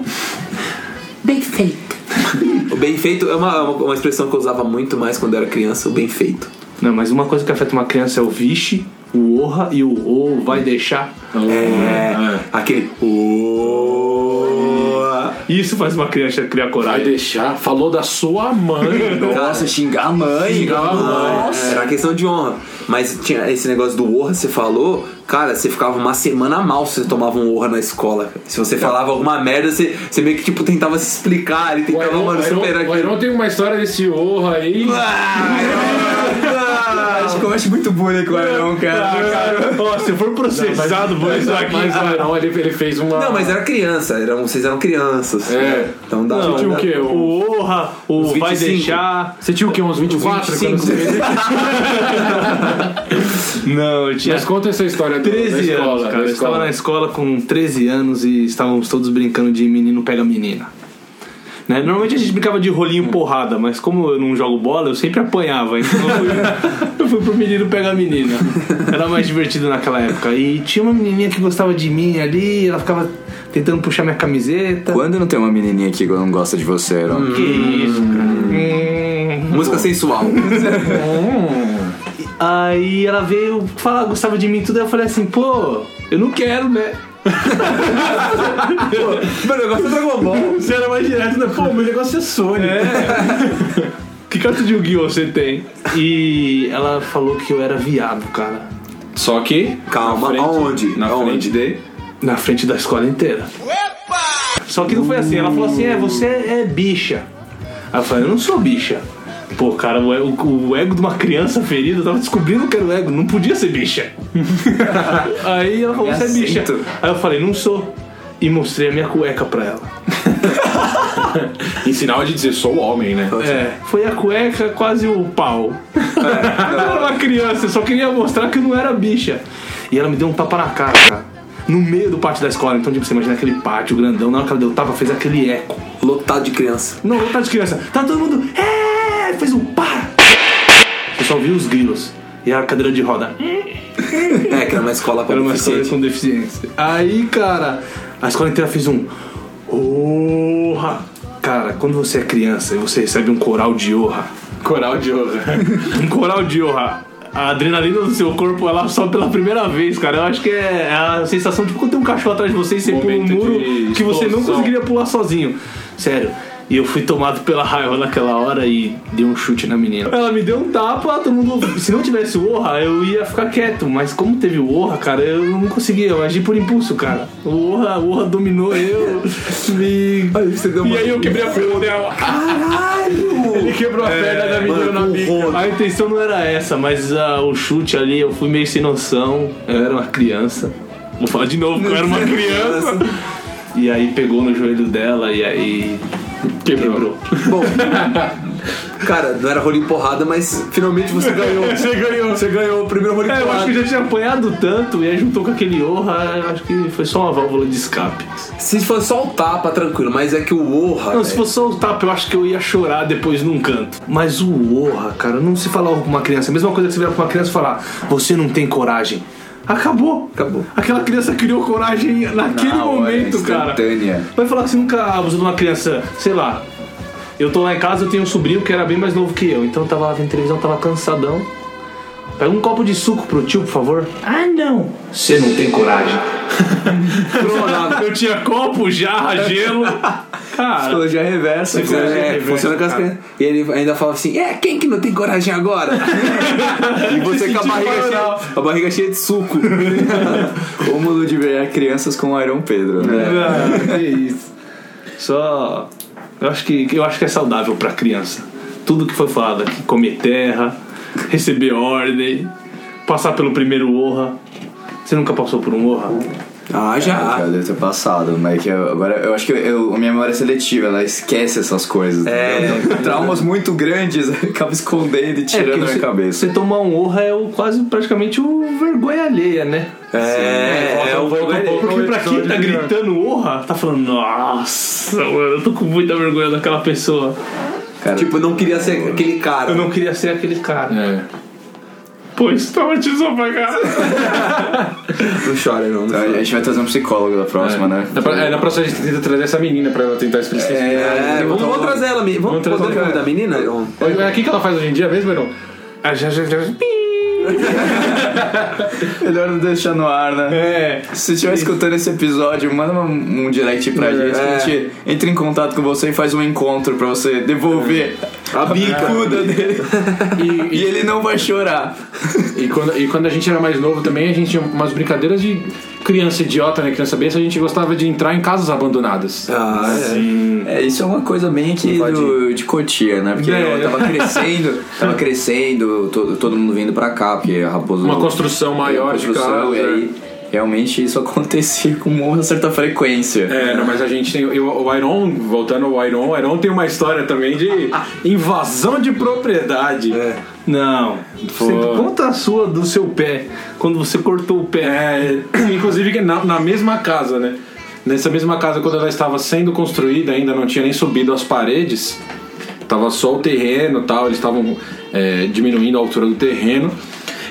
Bem feito. Bem feito é uma, uma, uma expressão que eu usava muito mais quando eu era criança, o bem feito. Não, mas uma coisa que afeta uma criança é o vixe, o orra e o ou vai deixar. É, aquele. "Oh". Isso faz uma criança criar Vai coragem. deixar. Falou da sua mãe. *laughs* Nossa, xingar a mãe. Xingar a mãe. Nossa. Era uma questão de honra. Mas tinha esse negócio do orra, você falou, cara, você ficava uma semana mal se você tomava um orra na escola. Se você falava alguma merda, você, você meio que tipo tentava se explicar, ele O tentava, Iron, mano, o Iron- superar o aquilo. Iron tem uma história desse orra aí. *laughs* Acho que eu acho muito bullying com o Arão, Ah, cara. cara, ó, se eu for processado Mas, isso aqui. mas o Iron, ele, ele fez uma. Não, mas era criança, eram, vocês eram crianças. É. Então dá Não, tinha o quê? O orra, o Uns vai 25. deixar. Você tinha o quê? Uns 24? 25. quando você- Não, eu tinha Mas conta essa história do, 13 da escola. anos, da cara. Eu estava na escola com 13 anos e estávamos todos brincando de menino pega menina. Né? Normalmente a gente brincava de rolinho porrada, mas como eu não jogo bola, eu sempre apanhava. Então eu fui, *laughs* eu fui pro menino pega menina. Era mais divertido naquela época. E tinha uma menininha que gostava de mim ali, ela ficava tentando puxar minha camiseta. Quando não tem uma menininha aqui que não gosta de você, Arão? Que isso, cara. Hum. Música sensual. *laughs* Aí ela veio falar, gostava de mim e tudo, aí eu falei assim, pô, eu não quero, né? Meu negócio é Dragon Ball. Você era mais direto, né? Pô, meu negócio é Sony. que carta de Yu-Gi-Oh! você tem? E ela falou que eu era viado, cara. Só que. Calma, na frente, aonde? Na Aonde? frente de. Na frente da escola inteira. Só que não foi assim. Ela falou assim: é, você é bicha. Aí eu falei: eu não sou bicha. Pô, cara, o, o- o ego de uma criança ferida, eu tava descobrindo que era o ego, não podia ser bicha. *laughs* Aí ela falou: você é bicha. Aí eu falei: não sou. E mostrei a minha cueca pra ela. *laughs* Em sinal de dizer sou homem, né? É, foi a cueca, quase o pau. *laughs* Eu era uma criança, eu só queria mostrar que eu não era bicha. E ela me deu um tapa na cara, cara. No meio do pátio da escola. Então, tipo, você imagina aquele pátio grandão, na hora que ela deu o tapa, fez aquele eco. Lotado de criança. Não, tá de criança. Tá todo mundo. É! Fez um para! Eu só ouvi os grilos. E a cadeira de roda. É, que era uma escola com Era uma escola deficiente. com deficiência. Aí, cara, a escola inteira fez um. Orra! Cara, quando você é criança e você recebe um coral de orra, Coral de orra. *laughs* um coral de orra. A adrenalina do seu corpo, ela sobe pela primeira vez, cara. Eu acho que é a sensação tipo quando tem um cachorro atrás de você e você pula um muro de que você não conseguiria pular sozinho. Sério. E eu fui tomado pela raiva naquela hora e dei um chute na menina. Ela me deu um tapa, todo mundo. Se não tivesse o Orra, eu ia ficar quieto. Mas como teve o Orra, cara, eu não conseguia. Eu agi por impulso, cara. O Orra, o Orra dominou eu. *laughs* Me... você deu E aí eu quebrei a perna dela. Caralho! *laughs* Ele quebrou a perna da menina mano, na bica. A intenção não era essa, mas ah, o chute ali, eu fui meio sem noção. Eu era uma criança. Vou falar de novo, que eu era uma *laughs* criança. E aí pegou no joelho dela e aí. Quebrou. Bom, cara, não era rolinho porrada, mas finalmente você ganhou. *laughs* Você ganhou. Você ganhou o primeiro rolinho É, eu acho porrada. que eu já tinha apanhado tanto e aí juntou com aquele orra, acho que foi só uma válvula de escape. Se fosse só o tapa, tranquilo, mas é que o Orra. Não, se velho, fosse só o tapa, eu acho que eu ia chorar depois num canto. Mas o orra, cara, não se falar com uma criança. A mesma coisa que você virar pra uma criança e falar, você não tem coragem. Acabou. Acabou. Aquela criança criou coragem naquele Na momento, cara. Vai falar que você nunca abusou de uma criança, sei lá. Eu tô lá em casa, eu tenho um sobrinho que era bem mais novo que eu. Então eu tava lá vendo televisão, tava cansadão. Pega um copo de suco pro tio, por favor. Ah, não. Você não tem coragem. *laughs* Pronto, eu tinha copo, jarra, gelo. Cara, Psicologia reversa. Psicologia cara. É, reversa, funciona com as crianças. E ele ainda fala assim: é, quem que não tem coragem agora? *laughs* e você com a barriga, cheia, a barriga cheia de suco. *laughs* Como ludibriar crianças com o Iron Pedro, né? Ah, que isso. Só. Eu acho que, eu acho que é saudável pra criança. Tudo que foi falado aqui: comer terra, receber ordem, passar pelo primeiro orra. Você nunca passou por um orra? Ah, já. já deve ter passado, mas que eu- agora eu acho que eu, a minha memória é seletiva, ela esquece essas coisas. É. entendeu? *laughs* Traumas muito grandes, *laughs* acaba escondendo e tirando da minha você, cabeça. você tomar um urra é o, quase praticamente o vergonha alheia, né? É, é o vergonha alheia. Porque pra quem tá gritando urra, tá falando, nossa, mano, eu tô com muita vergonha daquela pessoa. Cara, Tipo, não queria ser aquele cara. Eu não queria ser aquele cara. É. Pois traumatizou pra cara. Não chora, não. não então a gente vai trazer um psicólogo da próxima, né? Na, pra- é, na próxima a gente tenta trazer essa menina pra ela tentar explicar. É, vamos, vamos trazer ela. Vamos Vamos trazer o nome da menina? É aqui que ela faz hoje em dia mesmo, Heron? Ah, já, já. *laughs* Melhor não deixar no ar, né? É. Se estiver escutando esse episódio, manda um, um direct pra gente. que A gente entra em contato com você e faz um encontro pra você devolver a bicuda *laughs* dele. E, ele não vai chorar. E quando, e quando a gente era mais novo também, a gente tinha umas brincadeiras de criança idiota, né? Criança besta, a gente gostava de entrar em casas abandonadas. Ah, é. É, isso é uma coisa bem aqui do, de Cotia, né? Porque É. eu tava crescendo, tava crescendo, todo, todo mundo vindo pra cá, porque a Raposa. Uma construção maior uma de construção, casa. E aí, realmente isso *laughs* acontecia com uma certa frequência. É, não, mas a gente tem. O Iron, voltando ao Iron, o Iron tem uma história também de *laughs* invasão de propriedade. Não. Você conta a sua do seu pé. Quando você cortou o pé. É, *clears throat* inclusive que na, na mesma casa, né? Nessa mesma casa, quando ela estava sendo construída, ainda não tinha nem subido as paredes, tava só o terreno e tal, eles estavam é, diminuindo a altura do terreno.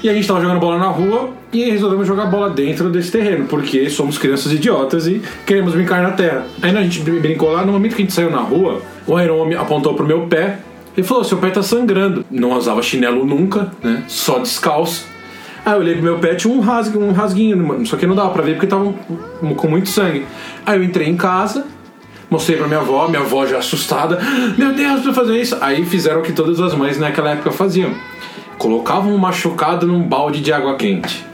E a gente tava jogando bola na rua e resolvemos jogar bola dentro desse terreno, porque somos crianças idiotas e queremos brincar na terra. Aí a gente brin- brincou lá, no momento que a gente saiu na rua, o Iron apontou pro meu pé e falou: seu pé tá sangrando. Não usava chinelo nunca, né? Só descalço. Aí eu olhei pro meu pé, tinha um, um rasguinho, só que não dava pra ver porque tava com muito sangue. Aí eu entrei em casa, mostrei pra minha avó, minha avó já assustada, meu Deus, pra fazer isso. Aí fizeram o que todas as mães naquela época faziam: colocavam um machucado num balde de água quente.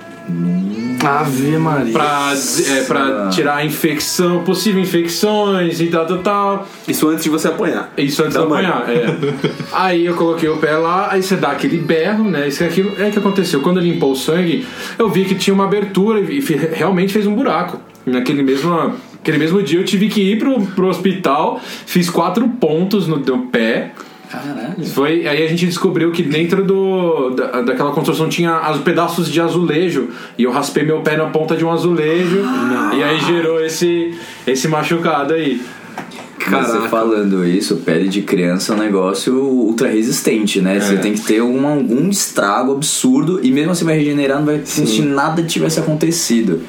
Ave Maria. Pra, é, pra tirar a infecção, possível infecções e tal, tal, tal. Isso antes de você apanhar. Isso antes de Da mãe. apanhar, é. *laughs* aí eu coloquei o pé lá, aí você dá aquele berro, né? Isso e aquilo. É que aconteceu. Quando ele limpou o sangue, eu vi que tinha uma abertura e realmente fez um buraco. Naquele mesmo, aquele mesmo dia eu tive que ir pro, pro hospital, fiz quatro pontos no, no pé. Caralho. Foi, aí a gente descobriu que dentro do, da, daquela construção tinha as pedaços de azulejo. E eu raspei meu pé na ponta de um azulejo. E aí gerou esse, esse machucado aí. Mas Caraca. falando isso, pele de criança é um negócio ultra resistente, né? Você tem que ter um, algum estrago absurdo e mesmo assim vai regenerar, não vai como se nada tivesse acontecido.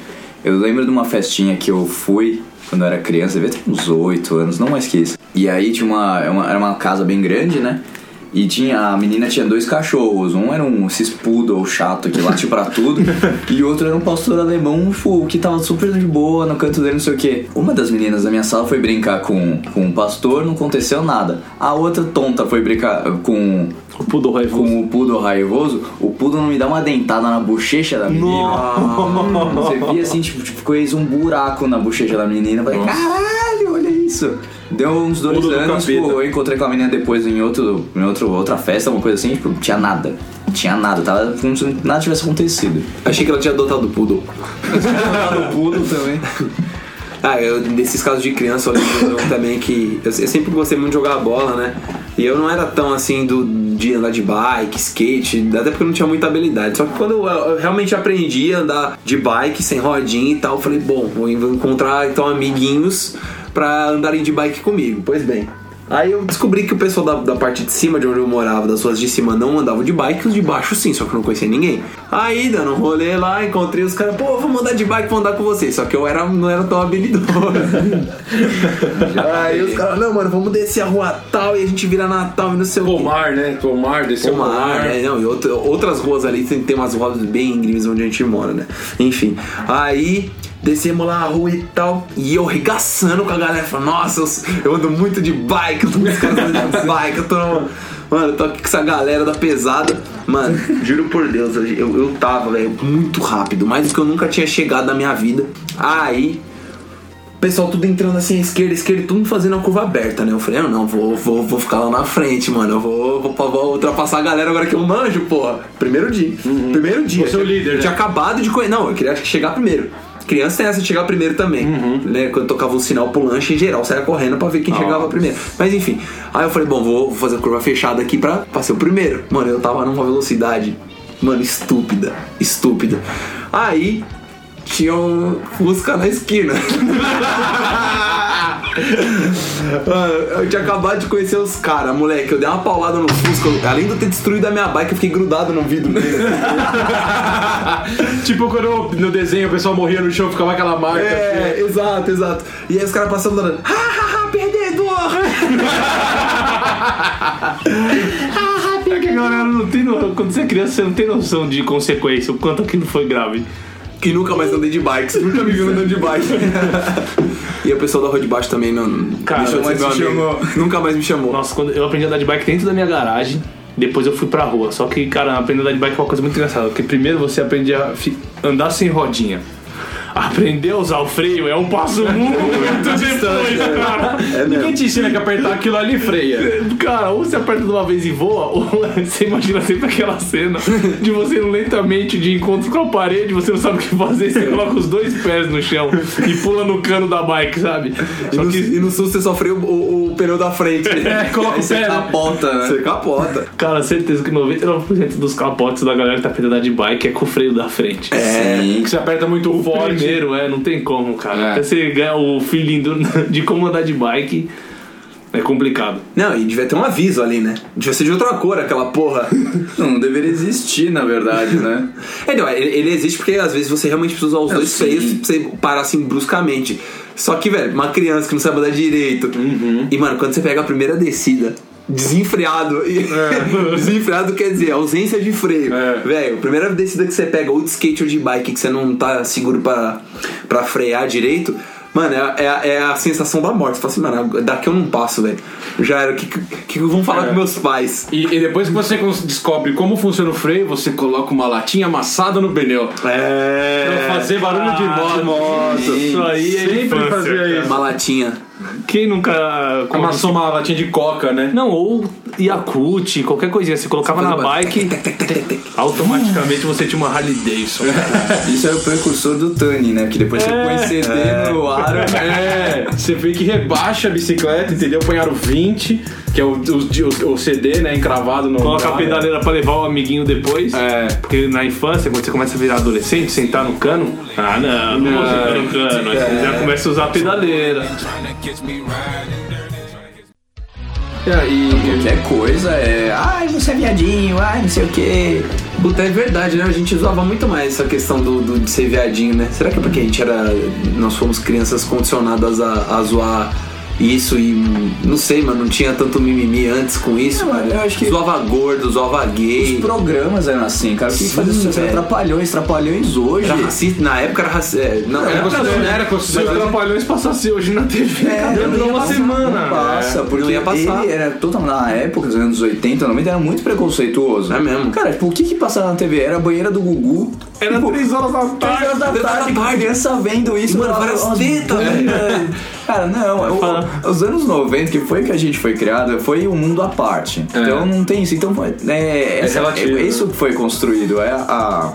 Eu lembro de uma festinha que eu fui quando eu era criança, devia ter uns 8 anos, não mais que isso. E aí tinha uma, era uma- era uma casa bem grande, né? E tinha, a menina tinha dois cachorros. Um era um cis poodle chato que late pra tudo. *laughs* e outro era um pastor alemão que tava super de boa no canto dele, não sei o que. Uma das meninas da minha sala foi brincar com, com o pastor, não aconteceu nada. A outra tonta foi brincar com, O pudor raivoso. com o poodle raivoso. O poodle não me dá uma dentada na bochecha da menina. Você via assim, tipo, tipo, fez um buraco na bochecha da menina. Eu falei, caralho, olha isso. Deu uns dois Poodle do anos, capeta. tipo, eu encontrei com a menina depois em, outro, em outro, outra festa, uma coisa assim, tipo, não tinha nada. Não tinha nada, tava como se nada tivesse acontecido. Achei que ela tinha adotado o poodle. o poodle também. *laughs* Ah, eu, desses casos de criança, eu lembro também que eu, eu sempre gostei muito de jogar bola, né? E eu não era tão assim do, de andar de bike, skate, até porque eu não tinha muita habilidade. Só que quando eu, eu realmente aprendi a andar de bike, sem rodinha e tal, eu falei, bom, vou encontrar então amiguinhos pra andarem de bike comigo. Pois bem. Aí eu descobri que o pessoal da, da parte de cima de onde eu morava, das ruas de cima, não andavam de bike, os de baixo sim, só que eu não conhecia ninguém. Aí, dando um rolê lá, encontrei os caras, pô, vamos andar de bike, vamos andar com vocês. Só que eu era, não era tão habilidoso. *laughs* Aí os caras, não, mano, vamos descer a rua tal e a gente vira Natal e não sei o quê. Pomar, né? Pomar, desceu o Pomar, pomar. né? Não, e outra- outras ruas ali tem, tem umas ruas bem íngremes onde a gente mora, né? Enfim, aí descemos lá a rua e tal, e eu regaçando com a galera, falando, nossa, eu, eu ando muito de bike, eu tô com os caras de bike, eu tô. Mano, eu tô aqui com essa galera da pesada. Mano, *laughs* juro por Deus, eu, eu, tava, velho, muito rápido, mais do que eu nunca tinha chegado na minha vida. Aí. O pessoal tudo entrando assim, esquerda, esquerda, tudo fazendo uma curva aberta, né? Eu falei, eu não, vou, vou, vou ficar lá na frente, mano. Eu vou, vou, vou ultrapassar a galera agora que eu manjo, porra. Primeiro dia. Primeiro dia. Você é o líder, Eu tinha né? acabado de conhecer. Não, eu queria chegar primeiro. Criança tem essa de chegar primeiro também. Né? Quando tocava um sinal pro lanche, em geral, saia correndo pra ver quem chegava primeiro. Mas enfim. Aí eu falei, bom, vou vou fazer a curva fechada aqui pra, pra ser o primeiro. Mano, eu tava numa velocidade, mano, estúpida. Estúpida. Aí tinha um Fusca na esquina. *laughs* *laughs* Mano, eu tinha acabado de conhecer os caras, moleque. Eu dei uma paulada no Fusca. Além de eu ter destruído a minha bike, eu fiquei grudado no vidro dele. *laughs* tipo quando no desenho o pessoal morria no chão, ficava aquela marca. É, exato, exato. E aí os caras passando dando. Ha, ha, ha, perdedor! *laughs* É que a galera não tem no... Quando você é criança, você não tem noção de consequência, o quanto aquilo foi grave. E nunca mais andei de bike. Você nunca me viu andando de bike. E o pessoal da rua de baixo também não. Cara, deixou meu me amigo. Nunca mais me chamou. Nossa, quando eu aprendi a andar de bike dentro da minha garagem, depois eu fui pra rua. Só que, cara, aprender a andar de bike é uma coisa muito engraçada. Porque primeiro você aprende a andar sem rodinha. Aprender a usar o freio é um passo muito *laughs* depois, cara. Ninguém te ensina que apertar aquilo ali freia. Cara, ou você aperta de uma vez e voa, *laughs* ou você imagina sempre aquela cena de você lentamente de encontro com a parede, você não sabe o que fazer, você coloca os dois pés no chão e pula no cano da bike, sabe? E Só no, que, e no sul você sofreu o, o pneu da frente. *laughs* É, coloca Aí o você pé, né? capota, né? Você capota. cara, certeza que 99% dos capotes da galera que tá andar de bike é com o freio da frente. É. Sim. Que você aperta muito forte. Primeiro, é, não tem como, cara. É. Até você ganhar o feeling do- *laughs* de como andar de bike é complicado. Não, e devia ter um aviso ali, né? Devia ser de outra cor aquela porra. Não, *laughs* não deveria existir, na verdade, né? *laughs* É, não, ele, ele existe porque às vezes você realmente precisa usar os Não, dois sim. freios pra você parar assim bruscamente. Só que, velho, uma criança que não sabe andar direito. E, mano, quando você pega a primeira descida. Desenfreado. E *laughs* desenfreado quer dizer ausência de freio. É. Velho, primeira descida que você pega, ou de skate ou de bike, que você não tá seguro pra, pra frear direito, mano, é, é, a- é a sensação da morte. Você fala assim, mano, daqui eu não passo, velho. Já era. O que, que, que vão falar É. com meus pais? E, e depois que você descobre como funciona o freio, você coloca uma latinha amassada no pneu. É. Pra fazer barulho de moto. Isso aí é Sempre cara. isso. Uma latinha. Quem nunca. Amassou uma latinha de coca, né? Não, ou Yakut, qualquer coisinha. Você colocava na bike, automaticamente você tinha uma Harley Davidson. *laughs* Isso é o precursor do Tani, né? Que depois você põe CD no aro. É, você vê que rebaixa a bicicleta, entendeu? Põe aro 20, que é o, o, o CD, né? Encravado no. Coloca a pedaleira pra levar o amiguinho depois. É. Porque na infância, quando você começa a virar adolescente, sentar no cano. Ah, não, não, vou sentar no cano. Aí você já começa a usar a pedaleira. É, e, Qualquer coisa é. Ai, você é viadinho, ai, não sei o quê. Puta, é verdade, né? A gente zoava muito mais essa questão do, do- de ser viadinho, né? Será que é porque a gente era. Nós fomos crianças condicionadas a, a zoar isso e. Não sei, mano, não tinha tanto mimimi antes com isso, Não, mano. eu acho que- Zoava gordo, zoava gay. Os programas eram assim, cara. O que Sim, fazia sucesso era velho. trapalhões, trapalhões hoje. Era racista, na época era racista. É, não, era era considerado- não, era Se os considerado. Trapalhões passassem hoje na TV, É, não por ia uma passar, semana? Não passa, É, porque não ia passar. ele era total na época dos anos 80, 90, era muito preconceituoso. É mesmo. Cara, tipo, o que que passava na TV? Era a banheira do Gugu. Era tipo, 3 horas da tarde. horas da Três horas tarde, da tarde. criança vendo isso. Mano, várias tetas, é. Cara, não, o- fala. os anos 90, que foi que a gente foi criado, foi um mundo à parte. Então não tem isso. Então, foi- é, essa- relativo, é isso que foi construído. É a.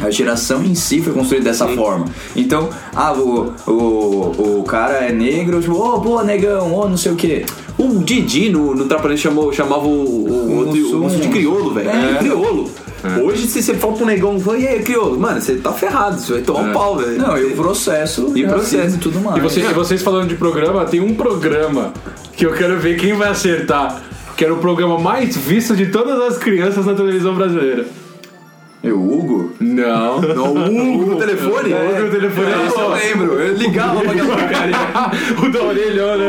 A geração em si foi construída dessa forma. Então, ah, o, o, o cara é negro, tipo, ô, pô, negão, ô, não sei o quê. O Didi no, no Trapalhões chamou, chamava o, o, O o moço de crioulo, velho. É. Crioulo. Hoje, se você for pro negão e aí, crioulo, mano, você tá ferrado, você vai tomar um pau, velho. Não, e o processo. E processo. E tudo mais. E, você- e vocês falando de programa, tem um programa que eu quero ver quem vai acertar. Que era o programa mais visto de todas as crianças na televisão brasileira. E o Hugo? Não. *laughs* Não, o Hugo no telefone? O Hugo no telefone. Esse eu lembro, eu ligava pra aquela porcaria. *laughs* o da orelhona.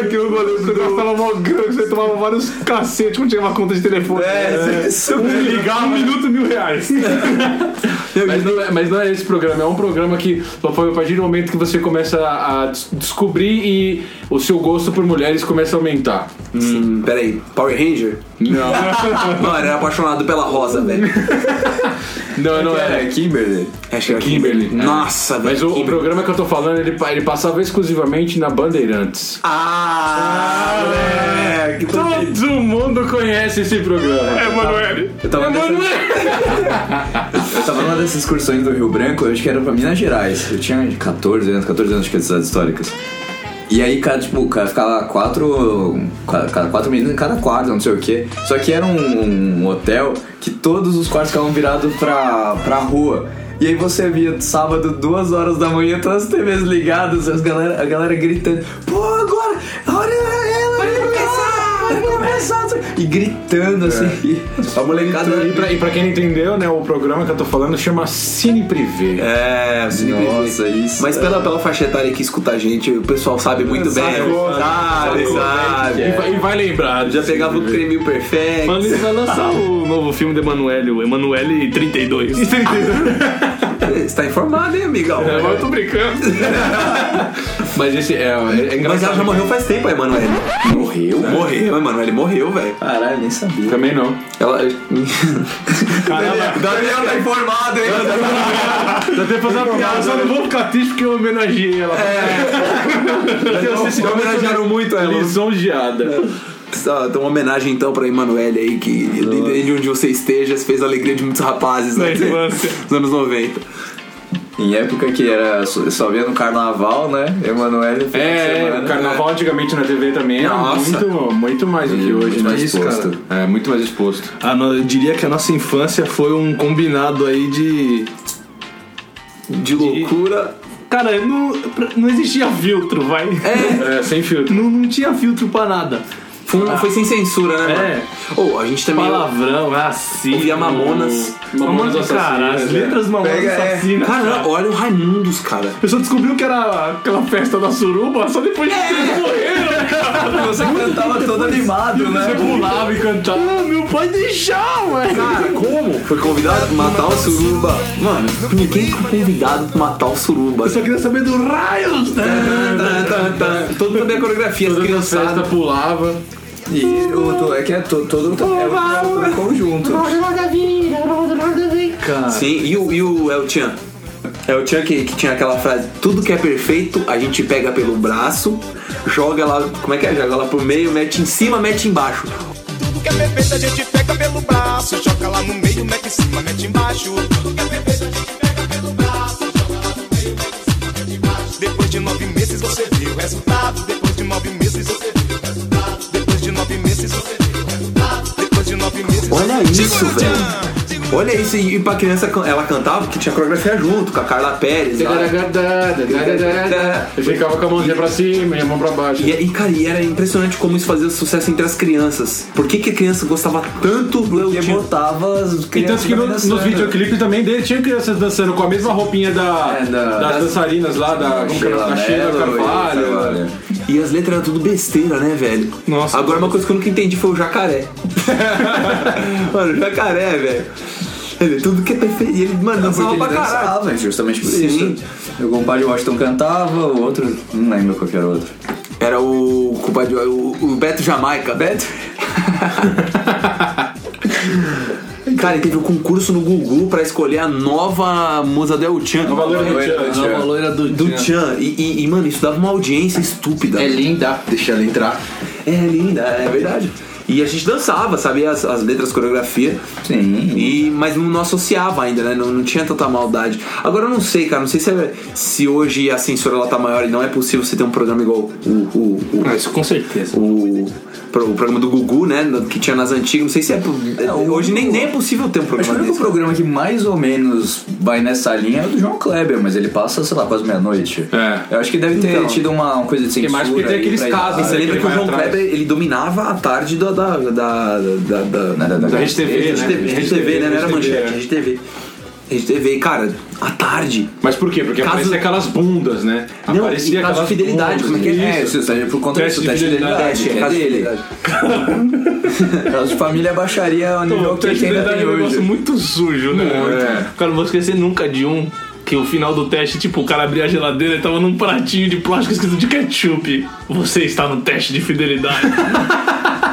É que o goleiro gastava mó grana, você tomava vários cacetes quando chegava a conta de telefone. É, isso Você ligava um minuto, mil reais. *laughs* Mas não, é, mas não é esse programa, é um programa que só foi a partir do momento que você começa a a des- descobrir e o seu gosto por mulheres começa a aumentar. Hum, peraí, Power Ranger? Não. Mano, era apaixonado pela rosa, velho. *laughs* Não, não É, é. Kimberly. Acho que era Kimberly. Nossa, velho. Mas o, o Kimberly. programa que eu tô falando, ele, ele passava exclusivamente na Bandeirantes. Ah, moleque. tô- Todo mundo conhece esse programa. É, Manoel. Eu tava, pensando, Emanuel! *laughs* Eu tava numa dessas excursões do Rio Branco, eu acho que era pra Minas Gerais. Eu tinha 14 anos, 14 anos de cidades históricas. E aí, cara, tipo, o cara ficava quatro, qua- cada quatro meninos em cada quarto, não sei o quê. Só que era um, um hotel que todos os quartos ficavam virados pra, pra rua. E aí você via sábado, duas horas da manhã, todas as TVs ligadas, as galera, a galera gritando, pô, agora, olha ela, vai vai começar. E gritando assim. A molecada. E pra, e pra quem não entendeu, né, o programa que eu tô falando chama Cine Privé. É, Cine Nossa, Privé. isso. Mas pela, pela faixa etária que escuta a gente, o pessoal sabe muito bem. Sabe, sabe. E vai, e vai lembrar. Já pegava o creminho perfeito. Isso, vai lançar o *laughs* novo filme do Emanuele, o Emanuele 32. *laughs* Você tá informado, hein, amigão? Agora eu tô brincando. *laughs* Mas esse é, é, é engraçado. Mas ela já morreu faz tempo, a Emanuele. Morreu? Morreu, a Emanuele morreu, velho. Caralho, nem sabia. Também não. Ela. Caramba, *laughs* Daniel tá informado, hein? dá até fazer uma piada, só não vou ficar triste porque eu homenageei ela. *laughs* Vocês homenagearam muito ela. Lisonjeada. Então, uma homenagem então pra Emanuele aí, que independente de onde você esteja, fez a alegria de muitos rapazes né? nos anos 90. Em época que era só, via no carnaval, né? Emanuele de É, semana, o carnaval antigamente na TV também era Nossa. muito, muito mais do que hoje, Muito né? mais exposto. É, muito mais exposto. Ah, eu diria que a nossa infância foi um combinado aí de. De loucura. Cara, não, não existia filtro, vai. *laughs* É, sem filtro. Não, não tinha filtro pra nada. Foi, um- foi sem censura, né, É. mano? Ô, a gente também. Palavrão, racismo. Ouvia Mamonas. Mamonas, Mamonas cara, as Assassinas, letras Mamonas Pega, é. Assassinas. Cara, olha o Raimundos, cara. Eu só descobriu que era aquela festa da suruba só depois de que eles morreram, cara. Você cantava todo animado, Você né? pulava e cantava. Ah, meu pai deixava, velho. Cara, como? Foi convidado pra matar o suruba. Mano, ninguém foi convidado pra matar o suruba. Eu só queria saber do raios, né? Todo mundo a coreografia, as criançadas. pulava. E o, é que é to- todo, é o é o conjunto. Cara, Sim, e o, e o El Chan? El Chan que, que tinha aquela frase: tudo que é perfeito a gente pega pelo braço, joga lá, como é que é? Joga lá pro meio, mete em cima, mete embaixo. Tudo que é perfeito a gente pega pelo braço, joga lá no meio, mete em cima, mete embaixo. Tudo que é perfeito a gente pega pelo braço, joga lá no meio, mete em cima, mete embaixo. Depois de nove meses você vê o resultado. Depois de nove meses Olha isso, velho. Olha isso, e pra criança ela cantava, que tinha coreografia junto, com a Carla Pérez. lá. Eu ficava com a mãozinha pra cima e a mão pra baixo. E, e, cara, e era impressionante como isso fazia sucesso entre as crianças. Por que, que a criança gostava tanto do Porque Chan? botava as E tanto que no- nos dançando. videoclipes também dele tinha crianças dançando com a mesma roupinha da, É, da- das das- dançarinas lá, da, como que era? da Sheila Mello e Carvalho. Carvalho. E as letras eram tudo besteira, né, velho? Nossa. Agora, uma coisa que eu nunca entendi foi o jacaré. *laughs* mano, o jacaré, velho. Ele, tudo que é perfeito. E ele, mano, Não, dançava pra ele caralho. dançava, justamente por Sim. isso. O compadre Washington cantava, o outro, não lembro qual que era o outro. Era o culpado, o, o Beto Jamaica. Beto? *laughs* Cara, e teve um concurso no Gugu pra escolher a nova musa do El Chan. Nova loira do Loira Tchan. do Tchan. a loira do, Do Chan. E, e- e, mano, isso dava uma audiência estúpida. É linda, deixa ela entrar. É linda, é verdade. E a gente dançava, sabia as, as letras, coreografia. Sim. E, mas não, não associava ainda, né? Não, não tinha tanta maldade. Agora eu não sei, cara. Não sei se, é- se hoje a censura ela tá maior e não é possível você ter um programa igual o. o, o, Ah, isso com certeza. o, o programa do Gugu, né? Que tinha nas antigas. Não sei se é. po- hoje nem, nem é possível ter um Acho que o programa único programa que mais ou menos vai nessa linha é o do João Kleber, mas ele passa, sei lá, quase meia-noite. É. Eu acho que deve ter Então. tido uma, uma coisa de censura. mais porque tem aqueles casos. Você lembra que o João atrás. Kleber ele dominava a tarde da. Da, da, da, da, da, Da- da- Da Rede TV, né? TV, Rede TV, né? Não era manchete, é. Rede TV. Rede TV, cara, à tarde. Mas por quê? Porque Caso- aparecia aquelas bundas, né? Não, aparecia caso de fidelidade, como é que é? É, isso, isso é por conta Teste disso, de teste de fidelidade, que é caso de fidelidade. *laughs* Caso de família baixaria ao nível O que teste de ainda tem é um negócio muito sujo, né? É. Cara, não vou esquecer nunca de um que o final do teste, tipo, o cara abria a geladeira e tava num pratinho de plástico escrito de ketchup. Você está no teste de fidelidade. *laughs*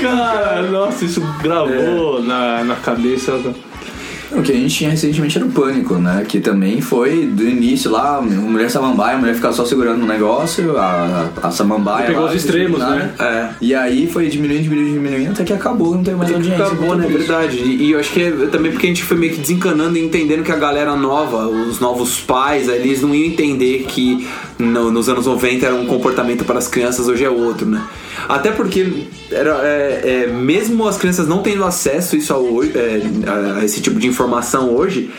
Cara, nossa, isso gravou na, na cabeça. O que a gente tinha recentemente era o Pânico, né? Que também foi do início lá, a mulher samambaia, a mulher ficava só segurando o negócio, a, a samambaia. Pegou lá, os extremos, né? É. E aí foi diminuindo, diminuindo, diminuindo, até que acabou, não tem mais Até audiência. acabou, né? isso. Verdade. E, e eu acho que é também porque a gente foi meio que desencanando e entendendo que a galera nova, os novos pais, eles não iam entender que no- nos anos 90 era um comportamento para as crianças, hoje é outro, né? Até porque era, é, é, mesmo as crianças não tendo acesso isso a, é, a- a esse tipo de informação hoje,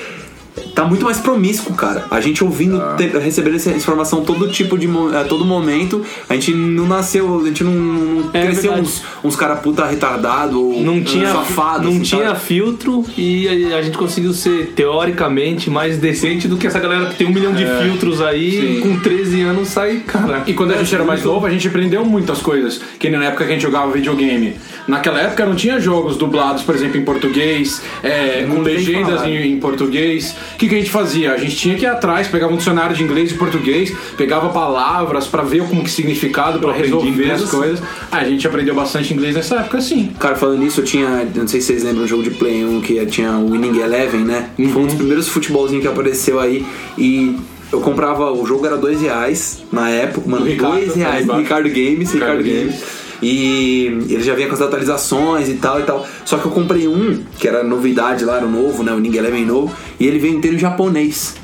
tá muito mais promíscuo, cara. A gente ouvindo, te- recebendo essa informação todo tipo de a todo momento, a gente não nasceu, a gente não, não É cresceu verdade. uns, uns cara puta retardado ou Não tinha, safado, não assim, tinha filtro e a, a gente conseguiu ser teoricamente mais decente do que essa galera que tem um milhão de filtros aí sim. com 13 anos sai, cara. E quando a gente era mais novo, a gente aprendeu muitas coisas. Que nem na época que a gente jogava videogame. Naquela época não tinha jogos dublados, por exemplo, em português, é, com legendas em, em português. O que, que a gente fazia? A gente tinha que ir atrás, pegava um dicionário de inglês e português, pegava palavras pra ver como que significado, pra aprendi resolver as coisas. Ah, a gente aprendeu bastante inglês nessa época, sim. Cara, falando nisso, eu tinha. Não sei se vocês lembram do jogo de Play 1 que tinha o Winning Eleven, né? Foi um Uhum. dos primeiros futebolzinhos que apareceu aí. E eu comprava. O jogo era dois reais na época, mano. Do Ricardo, dois reais. embaixo. Ricardo Games, Ricardo, Ricardo Games. Games. E ele já vinha com as atualizações e tal e tal. Só que eu comprei um, que era novidade lá, era o novo, né? O Winning Eleven novo. E ele veio inteiro em japonês.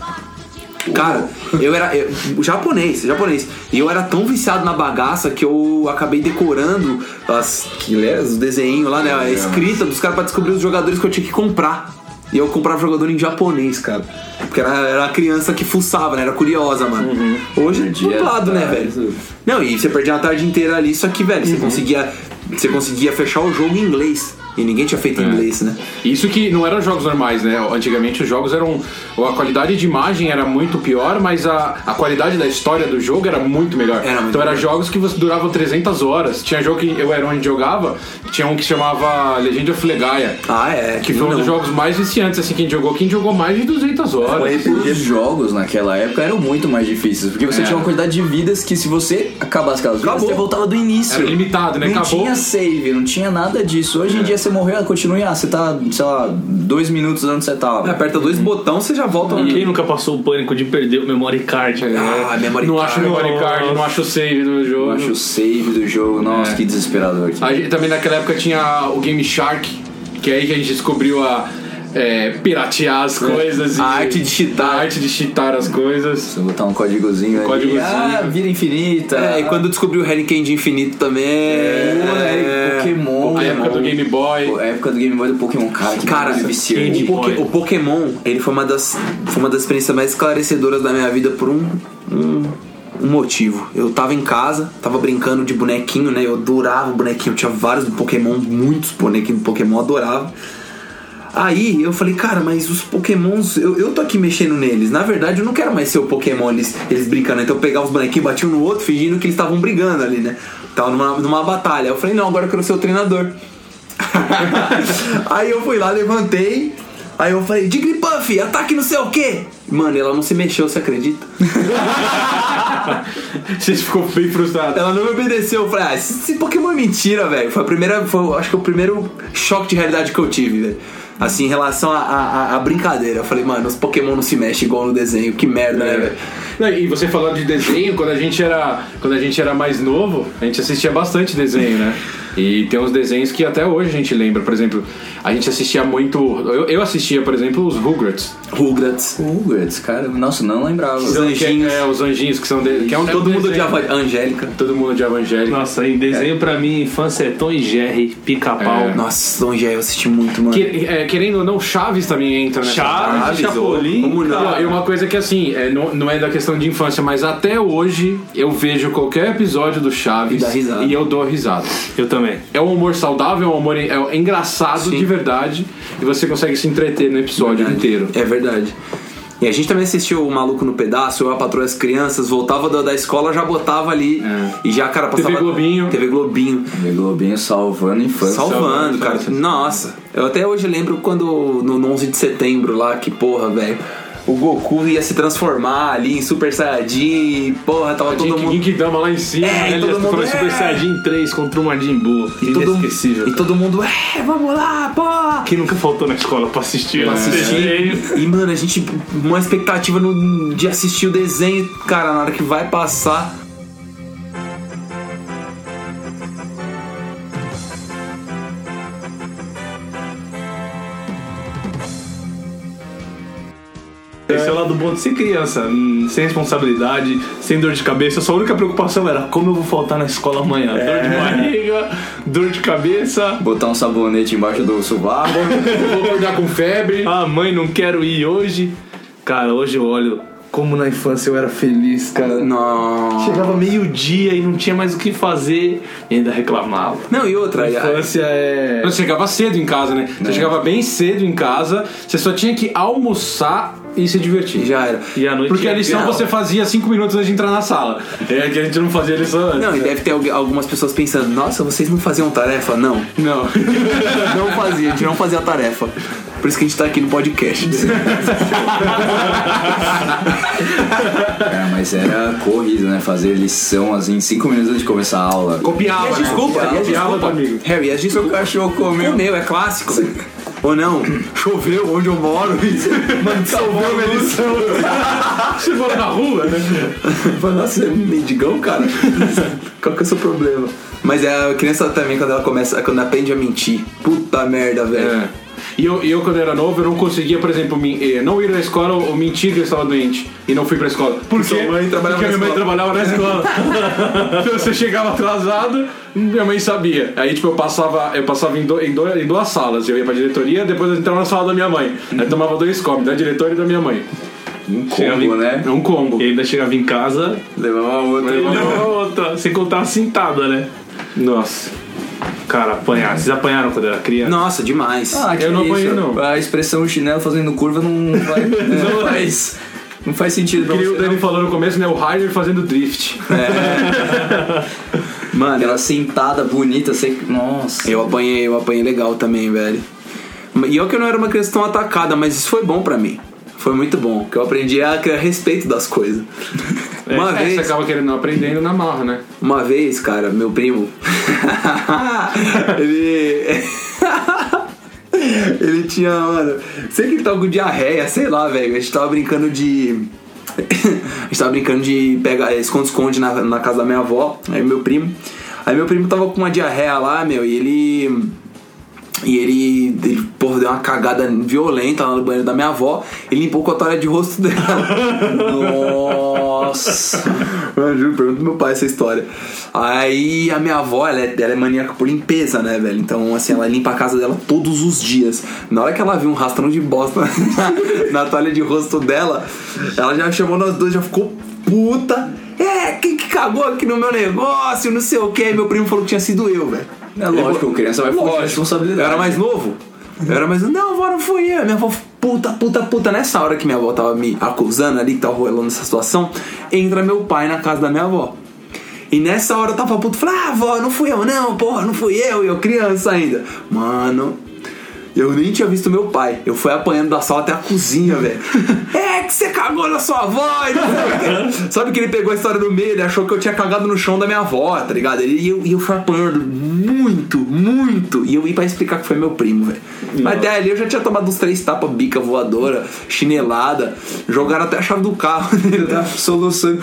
Cara, eu era eu- japonês, japonês. E eu era tão viciado na bagaça que eu acabei decorando as, que, né, os desenhos lá, né? A escrita dos caras pra descobrir os jogadores que eu tinha que comprar. E eu comprava jogador em japonês, cara. Porque era, era uma criança que fuçava, né? Era curiosa, mano. Hoje é dublado, né, atrás. velho? Não, e você perdia a tarde inteira ali, só que, velho, você conseguia. Você conseguia fechar o jogo em inglês. E ninguém tinha feito em inglês, né? Isso que não eram jogos normais, né? Antigamente os jogos eram. A qualidade de imagem era muito pior, mas a, a qualidade da história do jogo era muito melhor. Era muito então eram jogos que você- duravam 300 horas. Tinha jogo que eu era onde jogava, tinha um que se chamava Legend of Legaia. Ah, é. Que foi um não. dos jogos mais viciantes, assim, quem jogou. Quem jogou mais de 200 horas. Os jogos naquela época eram muito mais difíceis, porque você É. tinha uma quantidade de vidas que se você acabasse aquelas vidas, Acabou. você voltava do início. Era limitado, né? Não Acabou. tinha save, não tinha nada disso. Hoje em dia você morreu, continua, ah, você tá, sei lá, dois minutos onde você tava. Aperta dois botões, você já volta Quem nunca passou o pânico de perder o memory card? Ah, memory não card. acho memory card, não acho save no jogo. Eu acho o save do jogo, nossa, que desesperador. A gente, também naquela época tinha o Game Shark, que é aí que a gente descobriu a é, piratear as coisas. A e- arte de cheatar. A arte de cheatar as coisas. Você botar um códigozinho ali, Códigozinho. ah, vida infinita. É, e quando descobriu o Hurricane de infinito também. É, Pokémon. A época do Game Boy. A época do Game Boy do Pokémon, cara, que Cara, viciante. o, Poké- o Pokémon, ele foi uma das, foi uma das experiências mais esclarecedoras da minha vida por um, um, um motivo. Eu tava em casa, tava brincando de bonequinho, né? Eu adorava bonequinho, eu tinha vários do Pokémon, muitos bonequinhos do Pokémon, eu adorava. Aí eu falei, cara, mas os Pokémons, eu, eu tô aqui mexendo neles. Na verdade, eu não quero mais ser o Pokémon, eles, eles brincando. Então eu pegava os bonequinhos, batia um no outro, fingindo que eles estavam brigando ali, né? Tava numa, numa batalha. Eu falei, não, agora eu quero ser o treinador. *laughs* aí eu fui lá, levantei. Aí eu falei, Jigglypuff, ataque não sei o quê. Mano, ela não se mexeu, você acredita? *laughs* Você ficou bem frustrado. Ela não me obedeceu. Eu falei, ah, esse, esse Pokémon é mentira, velho. Foi a primeira, foi, acho que o primeiro choque de realidade que eu tive, velho. Assim, em relação à brincadeira. Eu falei, mano, os Pokémon não se mexem igual no desenho. Que merda, né, velho? Não, e você falando de desenho, quando a gente era, quando a gente era mais novo, a gente assistia bastante desenho, né? E tem uns desenhos que até hoje a gente lembra. Por exemplo, a gente assistia muito. Eu, eu assistia, por exemplo, os Rugrats. Rugrats. Rugrats, cara, nossa, não lembrava. Os Que anjinhos. é, os anjinhos que são de, que é um Todo é um mundo de desenho. Angélica. Todo mundo de Evangelho. Nossa, em desenho pra mim, infância é Tom e Jerry, pica-pau. É. Nossa, Tom Jerry eu assisti muito, mano. Que- é, querendo ou não, Chaves também entra nessa Chaves, parte. Chapolin, não? cara. E uma coisa que assim, é, não, não é da questão de infância, mas até hoje eu vejo qualquer episódio do Chaves E dá risada. e eu dou risada. Eu também. É um humor saudável, é um humor é, é engraçado Sim. de verdade e você consegue se entreter no episódio Verdade. inteiro. É verdade. E a gente também assistiu o Maluco no Pedaço, eu, a Patroa as Crianças, voltava da, da escola, já botava ali. É. E já, cara, passava. TV Globinho. TV Globinho. Ver Globinho salvando a infância. Salvando, cara. Nossa, eu até hoje lembro quando no, no 11 de setembro lá, que porra, velho. O Goku ia se transformar ali em Super Saiyajin e, porra, tava todo Todo mundo. Genkidama lá em cima. É, né? Ele todo mundo, falou é. Super Saiyajin 3 contra o Majin Buu. E todo, Inesquecível. e todo mundo, é, vamos lá, porra! Quem nunca faltou na escola pra assistir? Pra né? assistir. E, mano, a gente, uma expectativa no- de assistir o desenho, cara, na hora que vai passar. Esse é o lado bom de ser criança, hum, sem responsabilidade, sem dor de cabeça. Sua única preocupação era como eu vou faltar na escola amanhã. Dor É. de barriga, dor de cabeça. Botar um sabonete embaixo do sovaco. *laughs* Vou acordar com febre. Ah, mãe, não quero ir hoje. Cara, hoje eu olho como na infância eu era feliz, cara. Não. Chegava meio-dia e não tinha mais o que fazer e ainda reclamava. Não, e outra, A infância é. Você chegava cedo em casa, né? Você chegava bem cedo em casa, você só tinha que almoçar e se divertir. já era. E à noite Porque a lição você fazia 5 minutos antes de entrar na sala. É que a gente não fazia a lição antes. Não, e deve ter algu- algumas pessoas pensando, nossa, vocês não faziam tarefa? Não. Não. *laughs* Não fazia, a gente não fazia tarefa. Por isso que a gente tá aqui no podcast. Cara, *laughs* mas era corrido, né? Fazer lição assim, cinco minutos antes de começar a aula. Copiava, E as né? desculpas, e as Copiava amigo. Harry, as desculpas. O cachorro comeu. Comeu, é clássico. Ou não, choveu onde eu moro. *coughs* Mano, salvou minha lição. Você mora na rua, né? Fala, Nossa, você é um mendigão, cara? Qual que é o seu problema? Mas é a criança também, quando ela começa, quando aprende a mentir. Puta merda, velho. É. E eu, eu, quando era novo, eu não conseguia, por exemplo, min- eh, não ir na escola ou mentir que eu estava doente e não fui pra escola. Por Sua quê? mãe trabalhava Porque minha mãe trabalhava na escola. *laughs* então você chegava atrasado, minha mãe sabia. Aí, tipo, eu passava, eu passava em, do- em, do- em duas salas. Eu ia pra diretoria, depois eu entrava na sala da minha mãe. Aí tomava dois copos, da diretora e da minha mãe. Um combo, em- né? É um combo. E ainda chegava em casa Levava outra. levava outra, sem contar a cintada, né? Nossa. Cara, apanhar. Vocês apanharam quando era criança? Nossa, demais. Ah, que Eu não isso? apanhei, não. A expressão chinelo fazendo curva não, vai, *laughs* não faz. Não faz sentido pra Que o. Dani falou no começo, né? O Ryder fazendo drift. *laughs* Mano, Aquela sentada bonita, você. Nossa. eu apanhei, eu apanhei legal também, velho. E eu que eu não era uma criança tão atacada, mas isso foi bom pra mim. Foi muito bom, que eu aprendi a criar respeito das coisas. Uma É, você vez, acaba querendo aprendendo na marra, né? uma vez, cara, meu primo, *laughs* ele ele tinha, mano, sei que ele tava com diarreia, sei lá, velho. A gente tava brincando de a gente tava brincando de pegar esconde-esconde na, na casa da minha avó, aí meu primo. Aí meu primo tava com uma diarreia lá, meu, e ele e ele, ele, porra, deu uma cagada violenta lá no banheiro da minha avó. Ele limpou com a toalha de rosto dela. *laughs* Nossa! Eu juro, pergunta pro meu pai essa história. Aí a minha avó, ela é, ela é maníaca por limpeza, né, velho? Então, assim, ela limpa a casa dela todos os dias. Na hora que ela viu um rastrão de bosta *laughs* na toalha de rosto dela, ela já chamou nós dois, já ficou puta. É, quem que cagou aqui no meu negócio, não sei o que. Meu primo falou que tinha sido eu, velho. É lógico, criança vai fugir de responsabilidade. Eu era mais novo. Eu era mais novo. Não, vó, não fui eu. Minha avó, puta, puta, puta. Nessa hora que minha avó tava me acusando ali, que tava rolando essa situação, entra meu pai na casa da minha avó. E nessa hora eu tava puto, falei, ah, avó, não fui eu, não, porra, não fui eu, e eu criança ainda. Mano, eu nem tinha visto meu pai. Eu fui apanhando da sala até a cozinha, *laughs* velho. É que você cagou na sua avó. quê. Sabe que ele pegou a história no meio, ele achou que eu tinha cagado no chão da minha avó, tá ligado? Ele- E eu, e eu fui apanhando muito, muito. E eu ia pra explicar que foi meu primo, velho. Mas até ali eu já tinha tomado uns três tapas, bica voadora, chinelada. Jogaram até a chave do carro *laughs* dele, tá? Soluçando.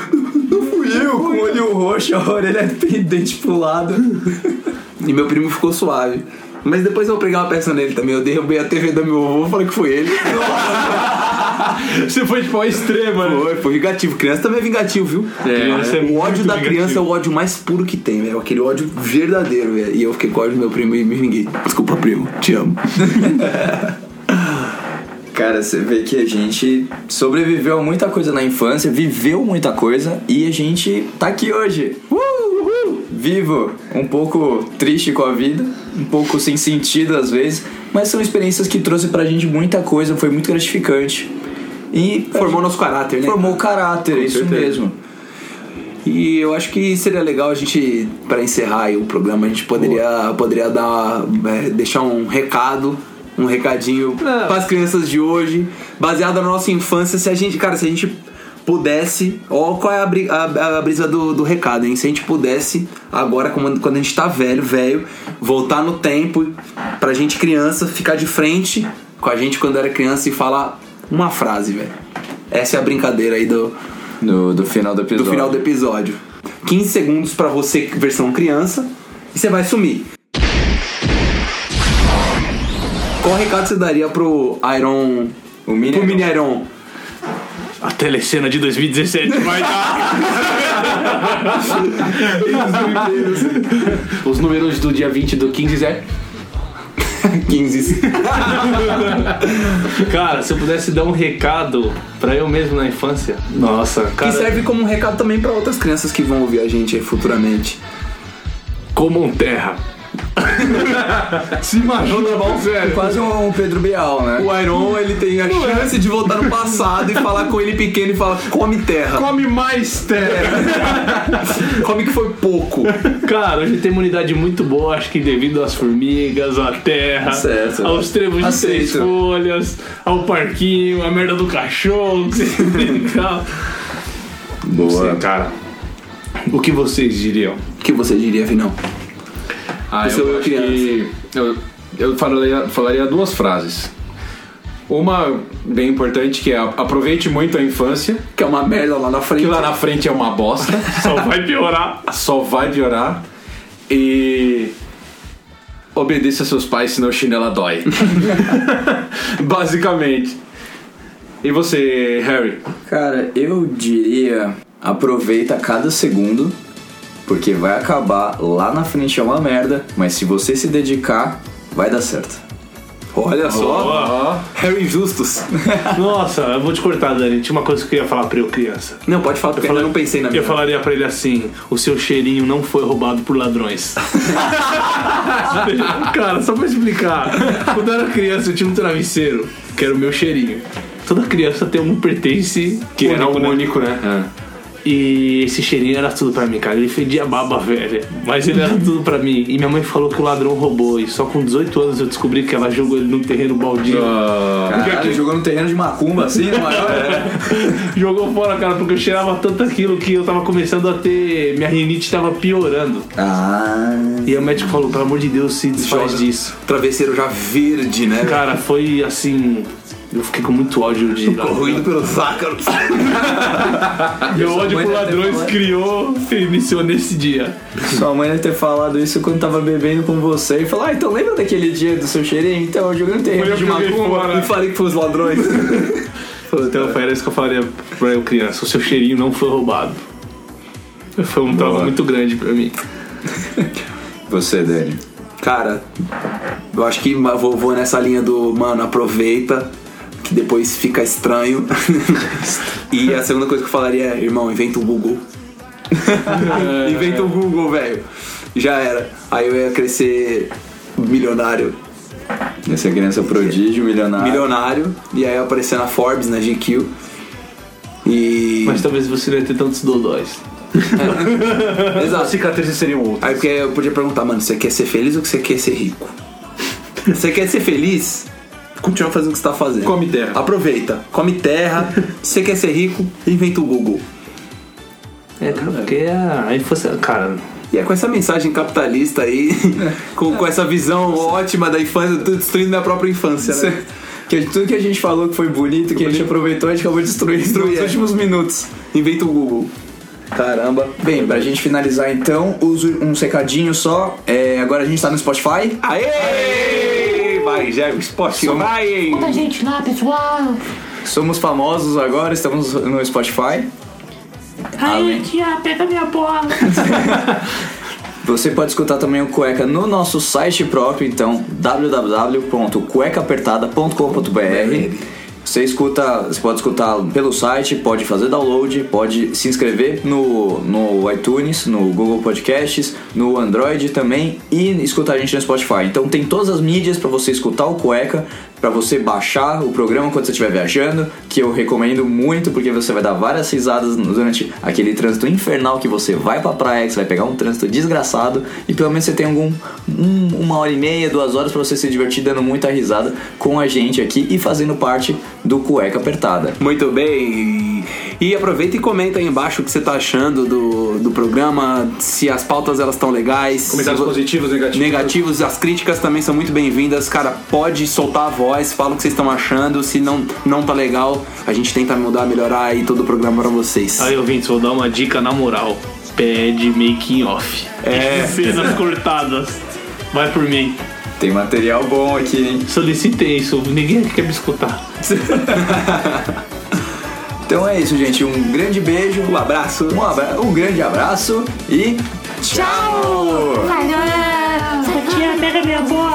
Não fui eu, com o olho roxo, a orelha *laughs* pendente pro lado. E meu primo ficou suave. Mas depois eu preguei uma peça nele também. Eu derrubei a TV do meu avô, falei que foi ele. *laughs* Você foi tipo ao extremo, né? Foi, foi vingativo. Criança também é vingativo, viu? Criança é o ódio da criança vingativo. é o ódio mais puro que tem, velho. Aquele ódio verdadeiro, velho. E eu fiquei com ódio do meu primo e me vinguei. Desculpa, primo. Te amo. *laughs* Cara, você vê que a gente sobreviveu a muita coisa na infância, viveu muita coisa e a gente tá aqui hoje. Uh, vivo, um pouco triste com a vida, um pouco sem sentido às vezes, mas são experiências que trouxe pra gente muita coisa, foi muito gratificante. E Formou nosso caráter, né? formou o caráter, isso certeza. mesmo. E eu acho que seria legal a gente, pra encerrar aí o programa, a gente poderia, poderia dar, é, deixar um recado um recadinho Não. pras crianças de hoje, baseado na nossa infância, se a gente, cara, se a gente pudesse, ó, qual é a, bri- a- a brisa do, do recado, hein? Se a gente pudesse, agora, quando quando a gente tá velho, velho, voltar no tempo pra gente criança ficar de frente com a gente quando era criança e falar uma frase, velho. Essa é a brincadeira aí do, Do, do final do do episódio. final do episódio. 15 segundos pra você, versão criança, e você vai sumir. Qual recado você daria pro Iron. O Mini pro. Mini Iron? A telecena de 2017 *laughs* vai dar. *laughs* Os números do dia 20 do 15 é 15. Cara, se eu pudesse dar um recado pra eu mesmo na infância. Nossa, E cara. serve como um recado também pra outras crianças que vão ouvir a gente aí futuramente. Comam terra. *laughs* Se imagina, mal sério. Quase um Pedro Bial, né? O Iron, ele tem a chance de voltar no passado e falar com ele pequeno e falar: come terra. Come mais terra. *laughs* Come que foi pouco. Cara, hoje tem imunidade muito boa, acho que devido às formigas, à terra, Certo. aos trevos de três Aceito. folhas, ao parquinho, a merda do cachorro, que você. *laughs* Boa. Cara. O que vocês diriam? O que você diria, Vinão? Ah, eu acho criança. que eu, eu falaria, falaria duas frases. Uma bem importante que é aproveite muito a infância, Que é uma merda lá na frente. que lá na frente é uma bosta, *laughs* Só vai piorar. só vai piorar. E obedeça a seus pais, senão chinela dói. *laughs* *laughs* Basicamente. E você, Harry? Cara, eu diria aproveita cada segundo, porque vai acabar lá na frente é uma merda, mas se você se dedicar, vai dar certo. Olha só. Ó. Harry Justus. *laughs* Nossa, eu vou te cortar, Dani. Tinha uma coisa que eu ia falar pra eu, criança. Não, pode falar, porque eu, falaria- não pensei na minha. Eu falaria pra ele assim: o seu cheirinho não foi roubado por ladrões. *laughs* Cara, só pra explicar. Quando eu era criança, eu tinha um travesseiro, que era o meu cheirinho. Toda criança tem um pertence Que era o né? único, né? E esse cheirinho era tudo pra mim, cara. Ele fedia baba velha, mas ele era tudo pra mim. E minha mãe falou que o ladrão roubou. E só com 18 anos eu descobri que ela jogou ele num terreno baldio. Caralho, jogou no terreno de macumba assim, no maior. *laughs* Jogou fora, cara, porque eu cheirava tanto aquilo que eu tava começando a ter. Minha rinite tava piorando. Ah. E o médico falou, pelo amor de Deus, se desfaz Joga. disso. Travesseiro já verde, né? Cara, foi assim. Eu fiquei com muito ódio de. Corroído pelos ácaros. *laughs* Meu ódio por ladrões falado. criou e iniciou nesse dia. Sua mãe deve ter falado isso quando tava bebendo com você e falou: Ah, então lembra daquele dia do seu cheirinho? Então eu joguei no terreno de macumba. E falei que foi os ladrões. *laughs* Então foi isso que eu falaria pra eu criança. O seu cheirinho não foi roubado. Foi um trauma muito grande pra mim. Você, Dani. Cara, eu acho que vou, vou nessa linha do, mano, aproveita, que depois fica estranho. *laughs* e a segunda coisa que eu falaria é, irmão, inventa o Google. *laughs* inventa o Google, velho. Já era. Aí eu ia crescer milionário. Essa criança prodígio, milionário. Milionário. E aí eu ia aparecer na Forbes, na GQ. E. Mas talvez você não ia ter tantos dodóis. As *laughs* Exato. cicatrizes seriam outras. Aí porque eu podia perguntar, mano, você quer ser feliz ou você quer ser rico? Você quer ser feliz? Continua fazendo o que você tá fazendo. Come terra. Aproveita. Come terra. *laughs* você quer ser rico? Inventa o Google. É, cara, porque a a infância. Cara, E é com essa mensagem capitalista aí, *laughs* com, com essa visão ótima da infância, eu tô destruindo minha própria infância, né? Que tudo que a gente falou que foi bonito, que a gente aproveitou, a gente acabou de destruir, Destruir, nos é. últimos minutos. Inventa o Google. Caramba. Bem, pra gente finalizar então, uso um secadinho só. É, agora a gente tá no Spotify. Aê! Vai, já, Spotify. Vai! Conta a gente lá, pessoal. Somos famosos agora, estamos no Spotify. Aí, tia, pega minha bola. *laughs* Você pode escutar também o Cueca no nosso site próprio, então www.cuecaapertada.com.br. Você escuta, você pode escutar pelo site, pode fazer download, pode se inscrever no, no iTunes, no Google Podcasts, no Android também e escutar a gente no Spotify. Então tem todas as mídias para você escutar o Cueca, para você baixar o programa quando você estiver viajando, que eu recomendo muito porque você vai dar várias risadas durante aquele trânsito infernal que você vai pra praia, que você vai pegar um trânsito desgraçado e pelo menos você tem algum um- uma hora e meia, duas horas pra você se divertir dando muita risada com a gente aqui e fazendo parte do Cueca Apertada. Muito bem. E aproveita e comenta aí embaixo o que você tá achando do, do programa, se as pautas elas estão legais. Comentários se vo- positivos, negativos. Negativos, as críticas também são muito bem-vindas. Cara, pode soltar a voz, fala o que vocês estão achando. Se não, não tá legal, a gente tenta mudar, melhorar aí todo o programa pra vocês. Aí, ouvintes, vou dar uma dica na moral. Pede making off. É. Cenas cortadas. Vai por mim. Tem material bom aqui, hein? Solicitei isso. Ninguém quer me escutar. *laughs* Então é isso, gente. Um grande beijo, um abraço, um, abra um grande abraço e tchau! Tia, pega minha bola.